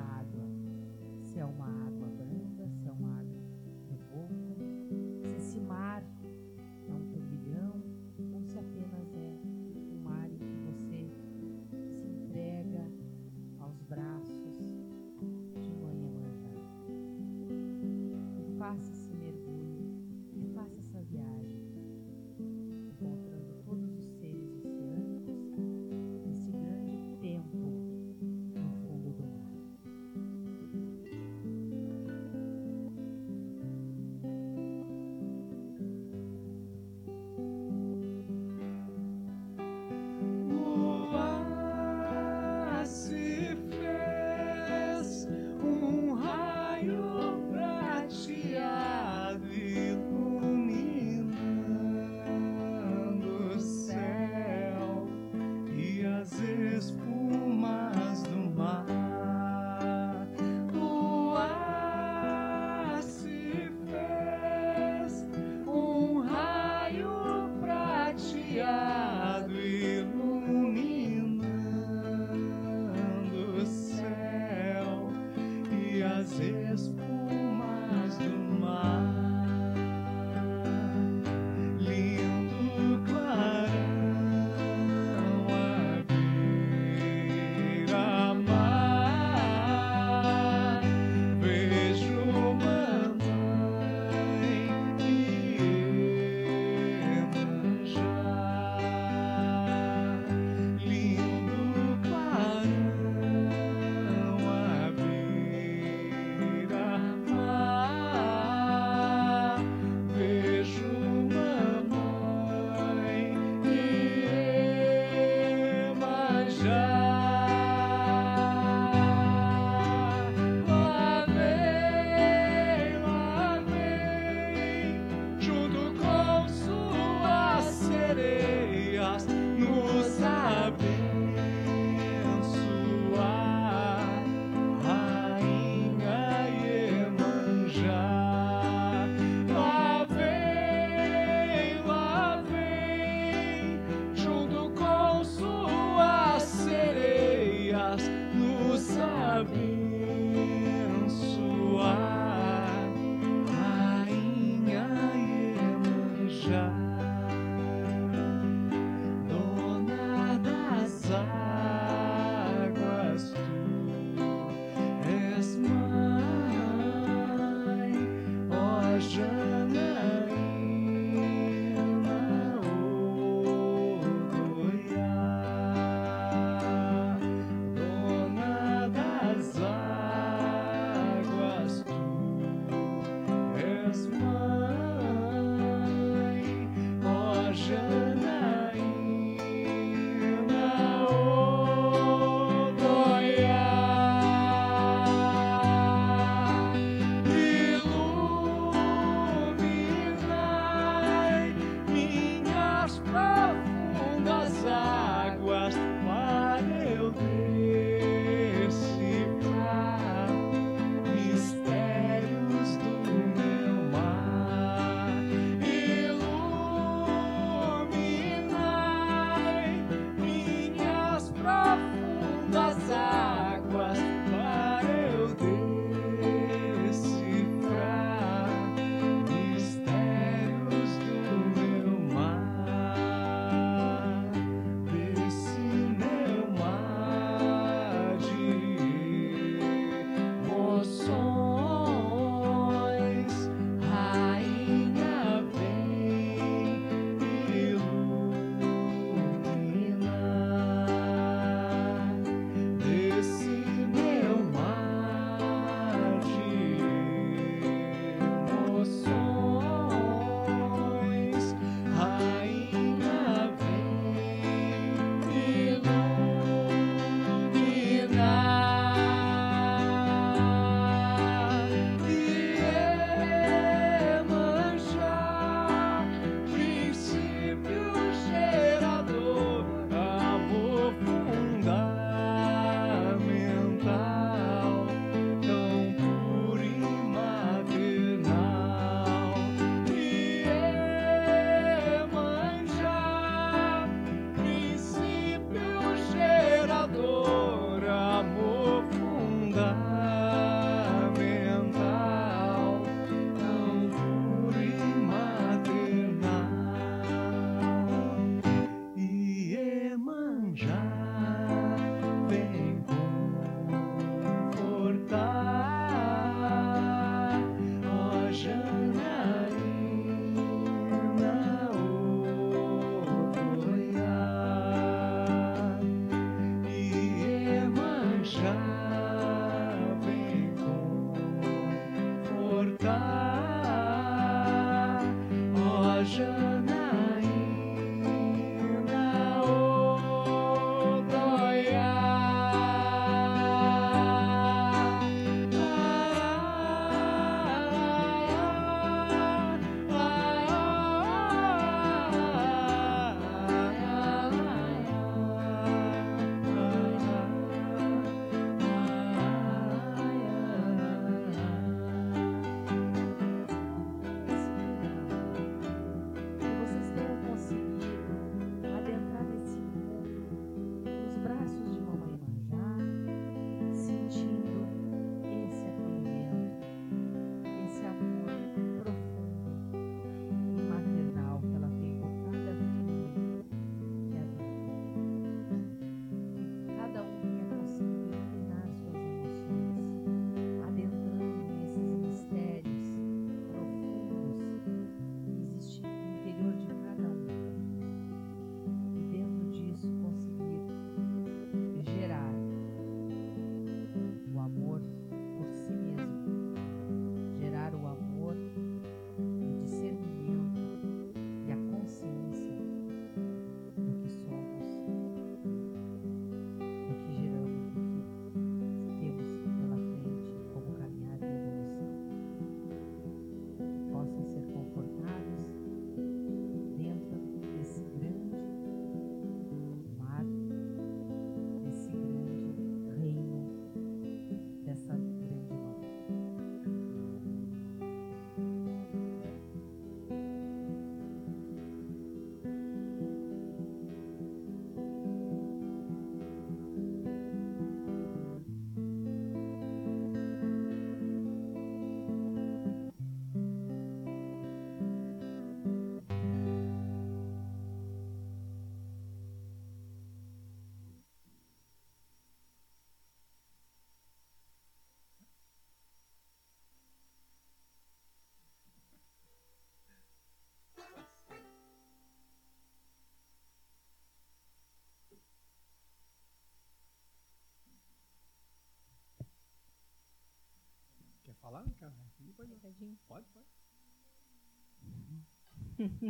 falar, né, cara? Pode, pode. pode.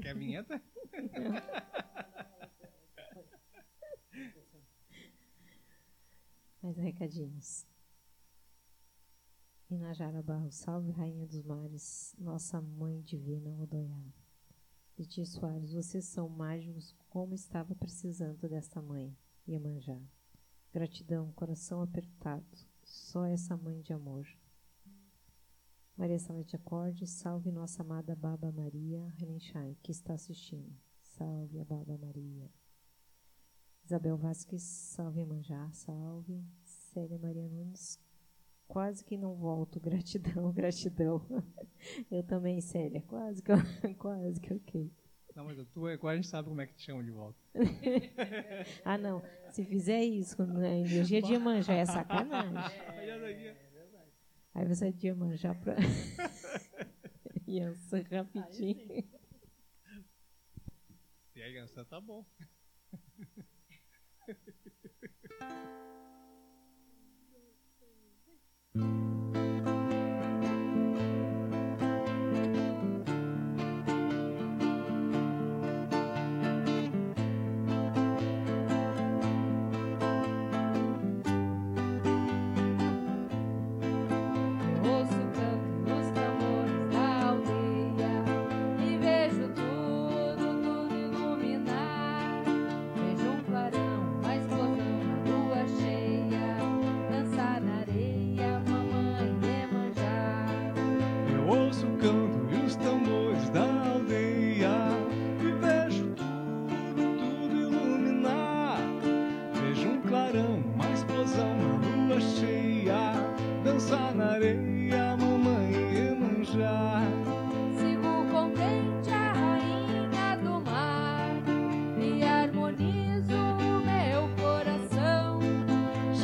Quer a vinheta? Mais recadinhos. Inajara Barro, salve Rainha dos Mares, nossa Mãe Divina Odoiá. Titi Soares, vocês são mágicos como estava precisando desta mãe, Iemanjá. Gratidão, coração apertado, só essa mãe de amor Maria Salete salve nossa amada Baba Maria Renenchai, que está assistindo. Salve a Baba Maria. Isabel Vasquez, salve Manjar, salve. Célia Maria Nunes, quase que não volto. Gratidão, gratidão. Eu também, Célia, quase que, quase que ok. Não, mas tu agora a gente sabe como é que te chamam de volta. ah, não. Se fizer isso, né, energia de Manjar é sacanagem. É. Aí você tinha de para Iansã rapidinho. E a Iansã tá bom.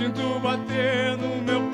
sinto bater no meu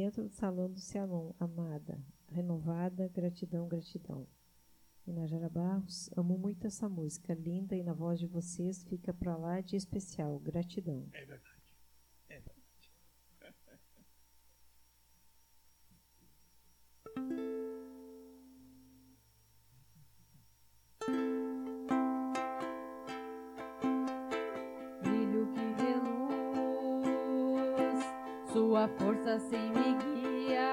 dentro do salão do Cialon, amada, renovada, gratidão, gratidão. Inajara Barros, amo muito essa música, linda e na voz de vocês fica pra lá de especial, gratidão. É verdade. É verdade. sua força sem me guia.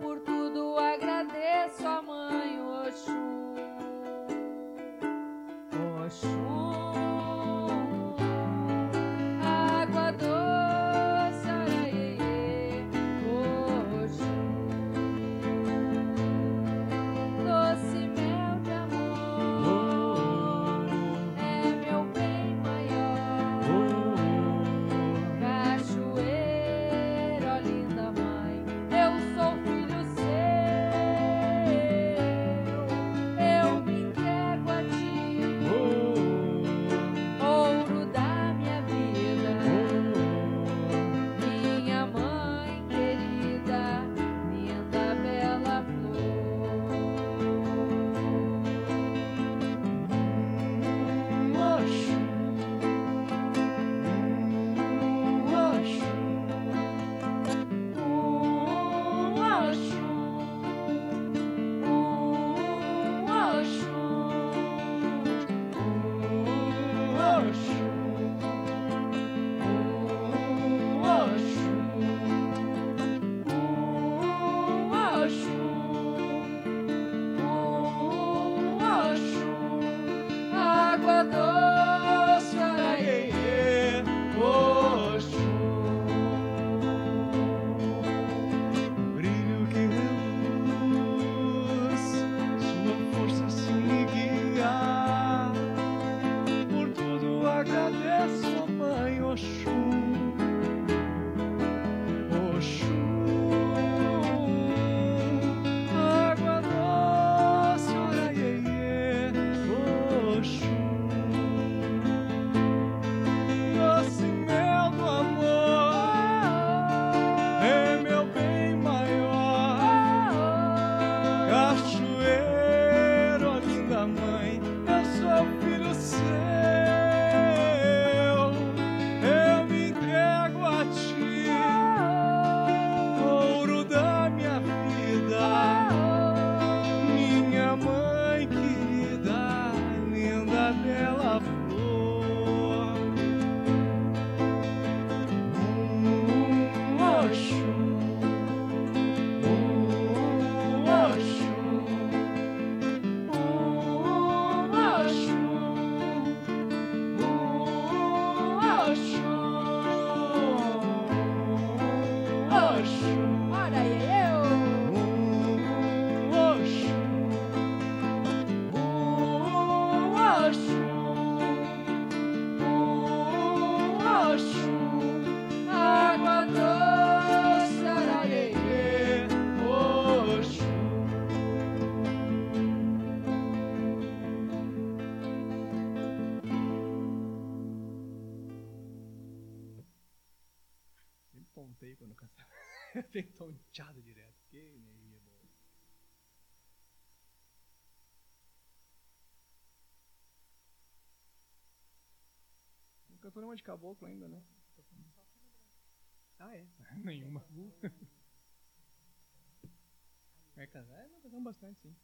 Por tudo agradeço a mãe Oxum. Oxum. caboclo ainda, né? Ah, é? Nenhuma. Mercazar é, tá. é, é um bastante, sim.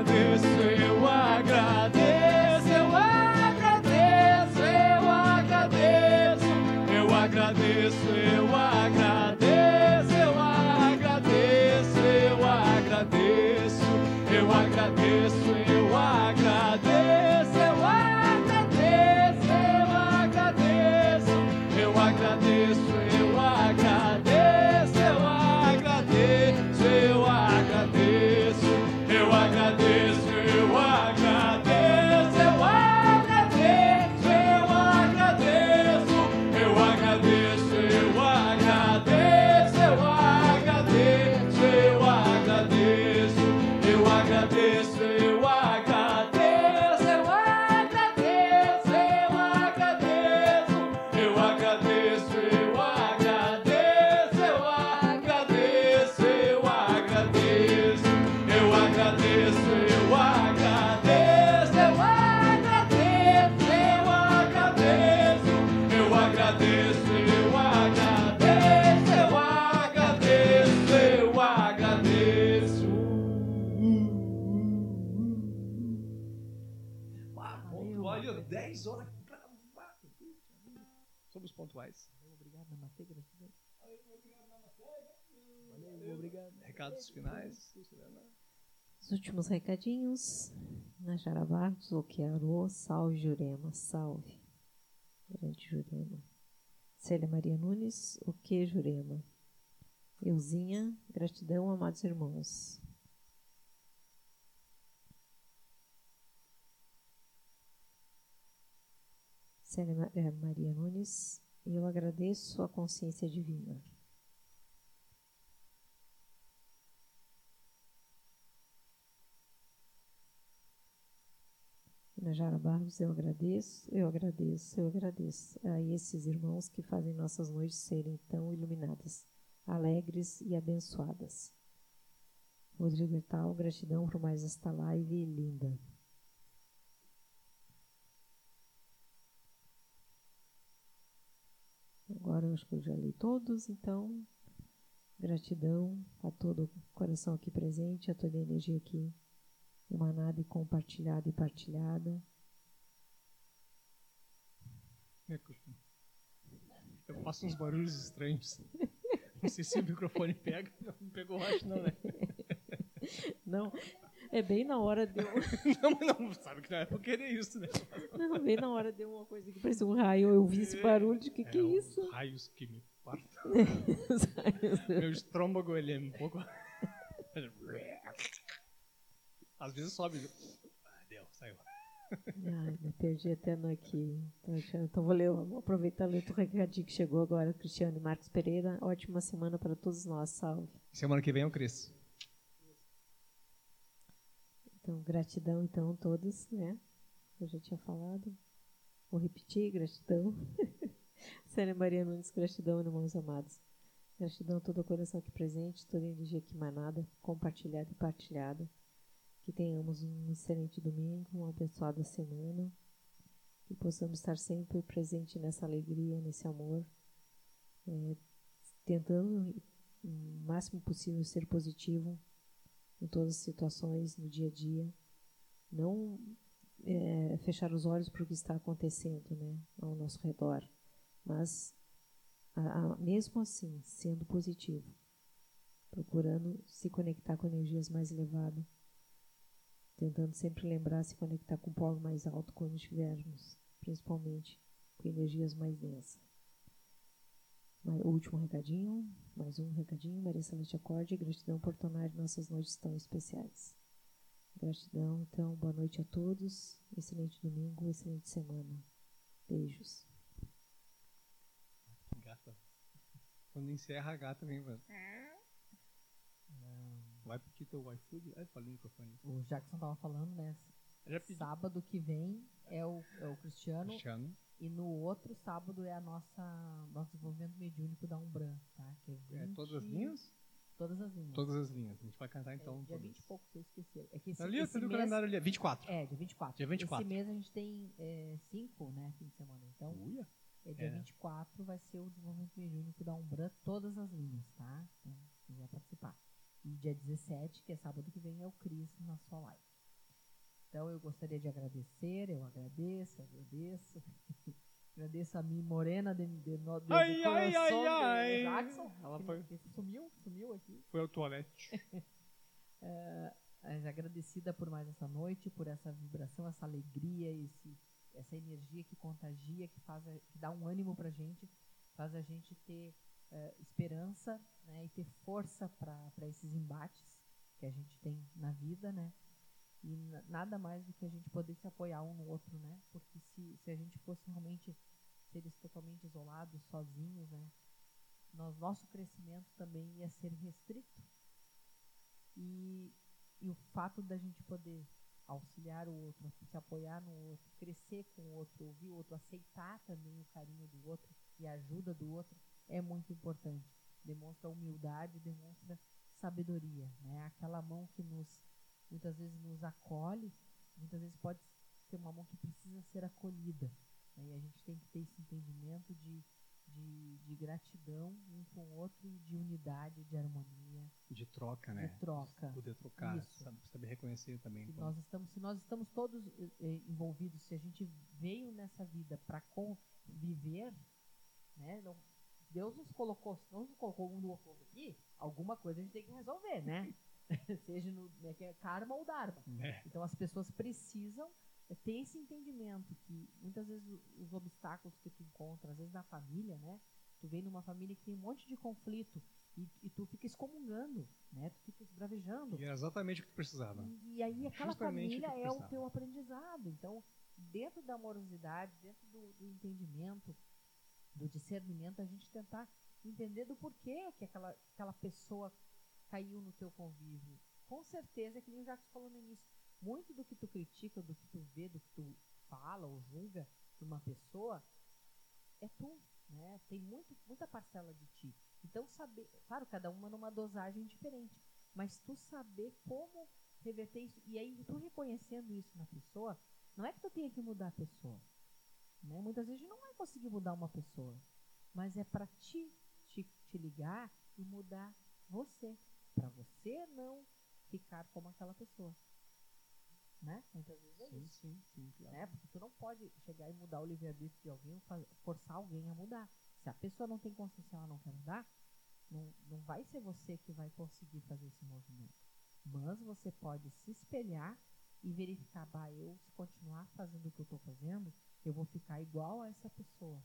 Eu agradeço, eu agradeço, eu agradeço. pontuais. Obrigado na manteiga, graças a Deus. Obrigado. Recados finais. Os últimos recadinhos. Najara Barros, Okiarô, salve Jurema, salve. Grande Jurema. Célia Maria Nunes, o que Jurema? Euzinha, gratidão, amados irmãos. Célia eh, Maria Nunes, eu agradeço a consciência divina. Najara Barros, eu agradeço, eu agradeço, eu agradeço a esses irmãos que fazem nossas noites serem tão iluminadas, alegres e abençoadas. Rodrigo Etal, gratidão por mais esta live linda. Agora eu acho que eu já li todos, então gratidão a todo o coração aqui presente, a toda a energia aqui emanada e compartilhada e partilhada. É Eu faço uns barulhos estranhos. Não sei se o microfone pega. Não pegou, acho não, né? Não, é bem na hora deu, Não, não, sabe que não é por querer isso, né? não, bem na hora deu uma coisa que parecia um raio. Eu vi esse barulho de que que é os isso? raios que me partam. Meu estômago, ele é um pouco... Às vezes sobe. Ah, deu, saiu. Ai, me perdi até no aqui. Então vou ler, vou aproveitar e ler o recadinho que chegou agora. Cristiano e Marcos Pereira, ótima semana para todos nós. Salve. Semana que vem eu cresço. Então, gratidão, então, todos, né? Eu já tinha falado. Vou repetir, gratidão. Célia Maria Nunes, gratidão, irmãos amados. Gratidão a todo o coração aqui presente, toda a energia aqui emanada, compartilhada e partilhada. Que tenhamos um excelente domingo, uma abençoada semana. Que possamos estar sempre presente nessa alegria, nesse amor. eh, tentando o máximo possível ser positivo em todas as situações, no dia a dia. Não é, fechar os olhos para o que está acontecendo né, ao nosso redor, mas a- a- mesmo assim, sendo positivo, procurando se conectar com energias mais elevadas, tentando sempre lembrar se conectar com o polo mais alto quando estivermos, principalmente com energias mais densas. Mais- Último recadinho, mais um recadinho. Maria Celeste Acorde, gratidão por tornar nossas noites tão especiais. Gratidão, então, boa noite a todos. Excelente domingo, excelente semana. Beijos. Gata. Quando encerra, a gata vem. mano. Vai pedir teu iFood? Ai, falei no microfone. O Jackson tava falando, né? Já pedi. Sábado que vem é o, é o Cristiano Cristiano. e no outro sábado é a nossa nosso desenvolvimento mediúnico da Umbran, tá? Que é, É, 20 todas as linhas? Todas as linhas. Todas as linhas. A gente vai cantar É, então. dia todas. 20 e pouco, você esqueceu. É que esse, Ali, esse mês, calendário ali. 24. É, dia 24. Dia 24. Esse mês a gente tem 5, né, fim de semana. Então, Uia. é dia É. 24 vai ser o desenvolvimento mediúnico da Umbran, todas as linhas, tá? Então, quem vai participar. E dia 17, que é sábado que vem, é o Cris na sua live. Então, eu gostaria de agradecer, eu agradeço, agradeço. agradeço a mim, Morena de, de, de, Ai, de ai, ai, de ai. Jackson. Ela que- foi- que sumiu, sumiu aqui. Foi ao toalete. Mas agradecida por mais essa noite, por essa vibração, essa alegria, esse, essa energia que contagia, que faz, a- que dá um ânimo pra gente, faz a gente ter eh, esperança, né, e ter força para esses embates que a gente tem na vida, né? E na- nada mais do que a gente poder se apoiar um no outro, né? Porque se, se a gente fosse realmente seres totalmente isolados, sozinhos, né? Nós, nosso crescimento também ia ser restrito. E, e o fato da gente poder auxiliar o outro, se apoiar no outro, crescer com o outro, ouvir o outro, aceitar também o carinho do outro e a ajuda do outro é muito importante. Demonstra humildade, demonstra sabedoria, né? Aquela mão que nos muitas vezes nos acolhe, muitas vezes pode ser uma mão que precisa ser acolhida. né? E a gente tem que ter esse entendimento de, de, de gratidão um com o outro e de unidade, de harmonia, De troca, né? de troca. Poder trocar. Isso. Saber, reconhecer também. Se nós estamos, se nós estamos todos eh, eh, envolvidos, se a gente veio nessa vida para conviver, né? Não, Deus nos colocou, se não nos colocou um no outro aqui, alguma coisa a gente tem que resolver, né? Seja no né, que é karma ou dharma. É. Então as pessoas precisam é ter esse entendimento que muitas vezes o- os obstáculos que tu encontra, às vezes na família, né? Tu vem numa família que tem um monte de conflito e, e tu fica excomungando, né? Tu fica esbravejando. E é exatamente o que tu precisava. E, e aí aquela Justamente o família tu é o teu aprendizado. Então, dentro da amorosidade, dentro do, do entendimento, do discernimento, a gente tentar entender do porquê que aquela, aquela pessoa caiu no teu convívio. Com certeza, é que nem o Jacques falou no início, muito do que tu critica, do que tu vê, do que tu fala ou julga de uma pessoa, é tu, né? Tem muito, muita parcela de ti. Então, saber, claro, cada uma numa dosagem diferente, mas tu saber como reverter isso, e aí tu reconhecendo isso na pessoa, não é que tu tenha que mudar a pessoa, né? Muitas vezes a gente não vai conseguir mudar uma pessoa, mas é para ti te, te ligar e mudar você, para você não ficar como aquela pessoa, né? Muitas vezes é Sim, isso sim, sim, claro. né? Porque tu não pode chegar e mudar o livre-arbítrio de alguém ou forçar alguém a mudar. Se a pessoa não tem consciência, ela não quer mudar, não, não vai ser você que vai conseguir fazer esse movimento. Mas você pode se espelhar e verificar, bah, eu se continuar fazendo o que eu estou fazendo, eu vou ficar igual a essa pessoa.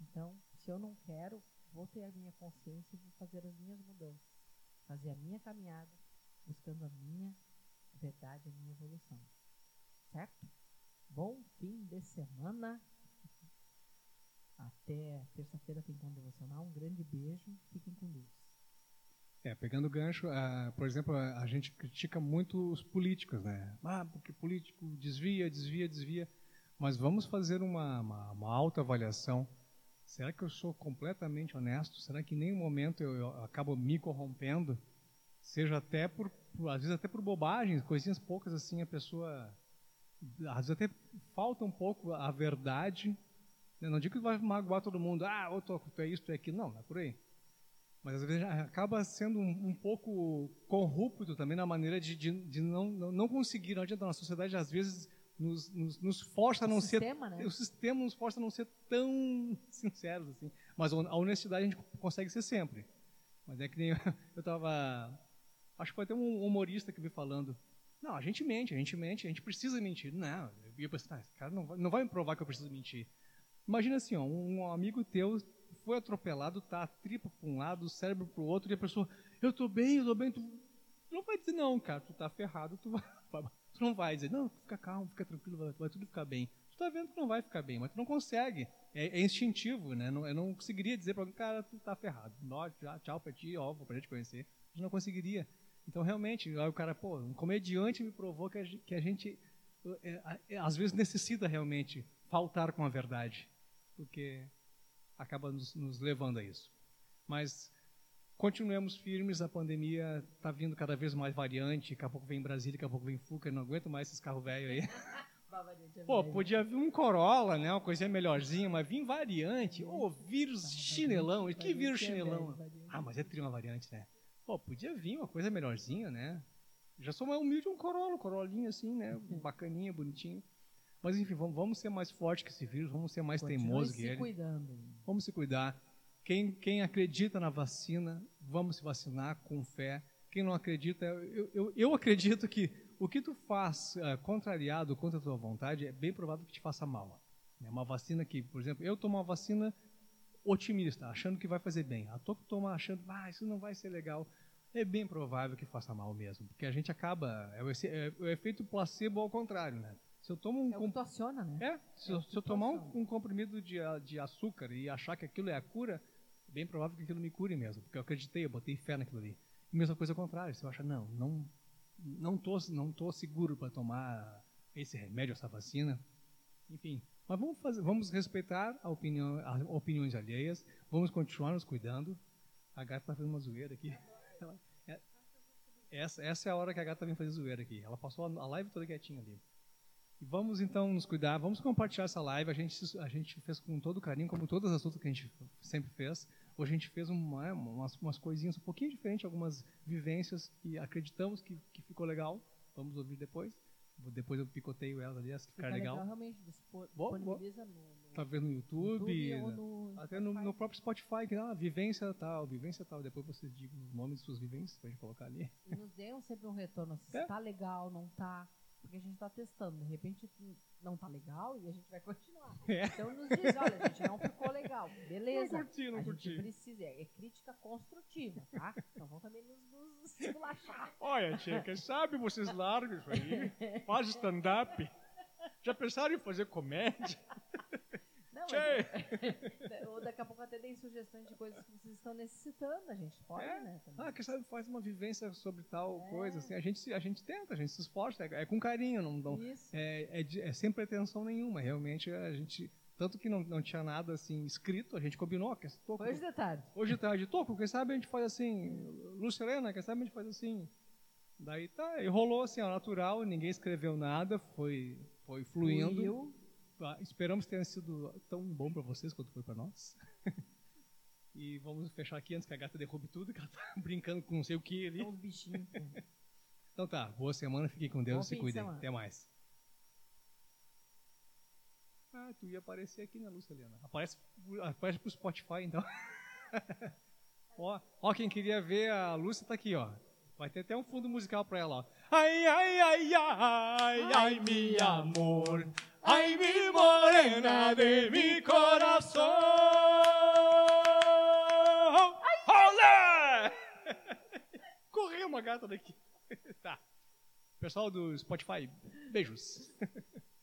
Então, se eu não quero, vou ter a minha consciência e vou fazer as minhas mudanças. Fazer a minha caminhada, buscando a minha verdade, a minha evolução. Certo? Bom fim de semana. Até terça-feira tem encontro devocional. Um grande beijo. Fiquem com Deus. É, pegando o gancho, ah, por exemplo, a, gente critica muito os políticos, né? Ah, porque político desvia, desvia, desvia. Mas vamos fazer uma, uma, uma autoavaliação. Será que eu sou completamente honesto? Será que em nenhum momento eu, eu acabo me corrompendo? Seja até por, por- às vezes até por bobagens, coisinhas poucas assim, a pessoa, às vezes até falta um pouco a verdade. Eu não digo que vai magoar todo mundo, ah, ou tu, tu é isso, tu é aquilo. Não, não é por aí. Mas às vezes acaba sendo um, um pouco corrupto também na maneira de, de, de não, não, não conseguir, não adianta, na sociedade às vezes nos, nos, nos força a não o ser sistema, né? o sistema nos força a não ser tão sinceros assim. Mas a honestidade a gente consegue ser sempre. Mas é que nem eu estava. Acho que foi até um humorista que me falando. Não, a gente mente, a gente mente, a gente precisa mentir. Não, eu ia pensar, ah, esse cara não vai, não vai me provar que eu preciso mentir. Imagina assim, ó, um amigo teu foi atropelado, tá a tripa para um lado, o cérebro para o outro, e a pessoa, eu tô bem, eu tô bem, tu, tu não vai dizer não, cara, tu tá ferrado, tu, vai, tu não vai dizer, não, fica calmo, fica tranquilo, vai, vai tudo ficar bem. Tu tá vendo que não vai ficar bem, mas tu não consegue. É, é instintivo, né? Não, eu não conseguiria dizer para alguém, cara, tu tá ferrado. Nó, tchau, pra ti, ó, pra gente conhecer. A gente não conseguiria. Então, realmente, aí o cara, pô, um comediante me provou que a gente, que a gente é, é, às vezes, necessita realmente faltar com a verdade. Porque acaba nos, nos levando a isso. Mas continuemos firmes, a pandemia está vindo cada vez mais variante, daqui a pouco vem Brasília, daqui a pouco vem Fuca, não aguento mais esses carros velhos aí. Pô, podia vir um Corolla, né, uma coisinha melhorzinha, mas vir variante, ô, vírus chinelão, que vírus chinelão? Ah, mas é tri uma variante, né? Pô, podia vir uma coisa melhorzinha, né? Já sou mais humilde um Corolla, um Corollinha assim, né, bacaninha, bonitinho. Mas enfim, vamos, vamos ser mais fortes que esse vírus, vamos ser mais teimosos que se ele. Vamos se cuidar. Quem, quem acredita na vacina, vamos se vacinar com fé. Quem não acredita, eu, eu, eu acredito que o que tu faz uh, contrariado contra a tua vontade é bem provável que te faça mal. É uma vacina que, por exemplo, eu tomo uma vacina otimista, achando que vai fazer bem. A tua que toma achando, ah, isso não vai ser legal. É bem provável que faça mal mesmo, porque a gente acaba, é o, é o efeito placebo ao contrário, né? Se eu tomo um É tu aciona, né? é, se, É eu, se eu tomar um, um comprimido de, de açúcar e achar que aquilo é a cura, é bem provável que aquilo me cure mesmo, porque eu acreditei, eu botei fé naquilo ali. E mesma coisa ao contrário, eu achar, não, não não tô, não tô seguro para tomar esse remédio, essa vacina, enfim. Mas vamos, fazer, vamos respeitar a opinião, as opiniões alheias, vamos continuar nos cuidando. A gata está fazendo uma zoeira aqui. Ela- é- essa, essa é a hora que a gata vem fazer zoeira aqui. Ela passou a live toda quietinha ali. E vamos então nos cuidar, vamos compartilhar essa live. A gente, a gente fez com todo carinho, como todas as outras que a gente sempre fez. Hoje a gente fez uma, umas, umas coisinhas um pouquinho diferentes, algumas vivências que acreditamos que, que ficou legal. Vamos ouvir depois. Depois eu picoteio elas ali, as que Fica ficaram legal. legal realmente. dispor- Boa, boa. Disponibiliza no, no Talvez no YouTube, YouTube ou no até no, no próprio Spotify, que ah, vivência tal, vivência tal. Depois vocês digam os nomes de suas vivências pra gente colocar ali. E nos deem sempre um retorno. Se É. tá legal, não tá. Porque a gente está testando. De repente não tá legal e a gente vai continuar. É. Então nos diz, olha, gente, não ficou legal. Beleza. Não curti, não a curti. gente precisa, é crítica construtiva, tá? Então vamos também nos, nos. Olha, tia, quem sabe vocês largam isso aí, faz stand-up. Já pensaram em fazer comédia? Não, mas, ou daqui a pouco até deem sugestões de coisas que vocês estão necessitando. A gente pode, É. né? Também. Ah, quem sabe faz uma vivência sobre tal É. coisa. Assim, a, gente, a gente tenta, a gente se esforça, é, é com carinho, não, não- Isso. é, é, é sem pretensão nenhuma. Realmente a gente. Tanto que não, não tinha nada assim escrito, a gente combinou. Que, Hoje de tarde. hoje de toco, quem sabe a gente faz assim. Lúcia Helena, quem sabe a gente faz assim. Daí tá, e rolou assim, ó, natural, ninguém escreveu nada, foi, foi fluindo. Fluiu. Ah, Esperamos que tenha sido tão bom para vocês quanto foi para nós. e vamos fechar aqui antes que a gata derrube tudo, que ela tá brincando com não sei o que ali. São os bichinhos. Então tá, boa semana, fiquem com Deus, Bom se cuidem. Até mais. Ah, tu ia aparecer aqui, né, Lúcia Helena? Aparece, aparece pro Spotify, então. ó, ó, quem queria ver a Lúcia tá aqui, ó. Vai ter até um fundo musical pra ela, ó. Ai, ai, ai, ai, ai, mi amor. Ai, mi morena de mi coração. Olé! Correu uma gata daqui. tá. Pessoal do Spotify, beijos.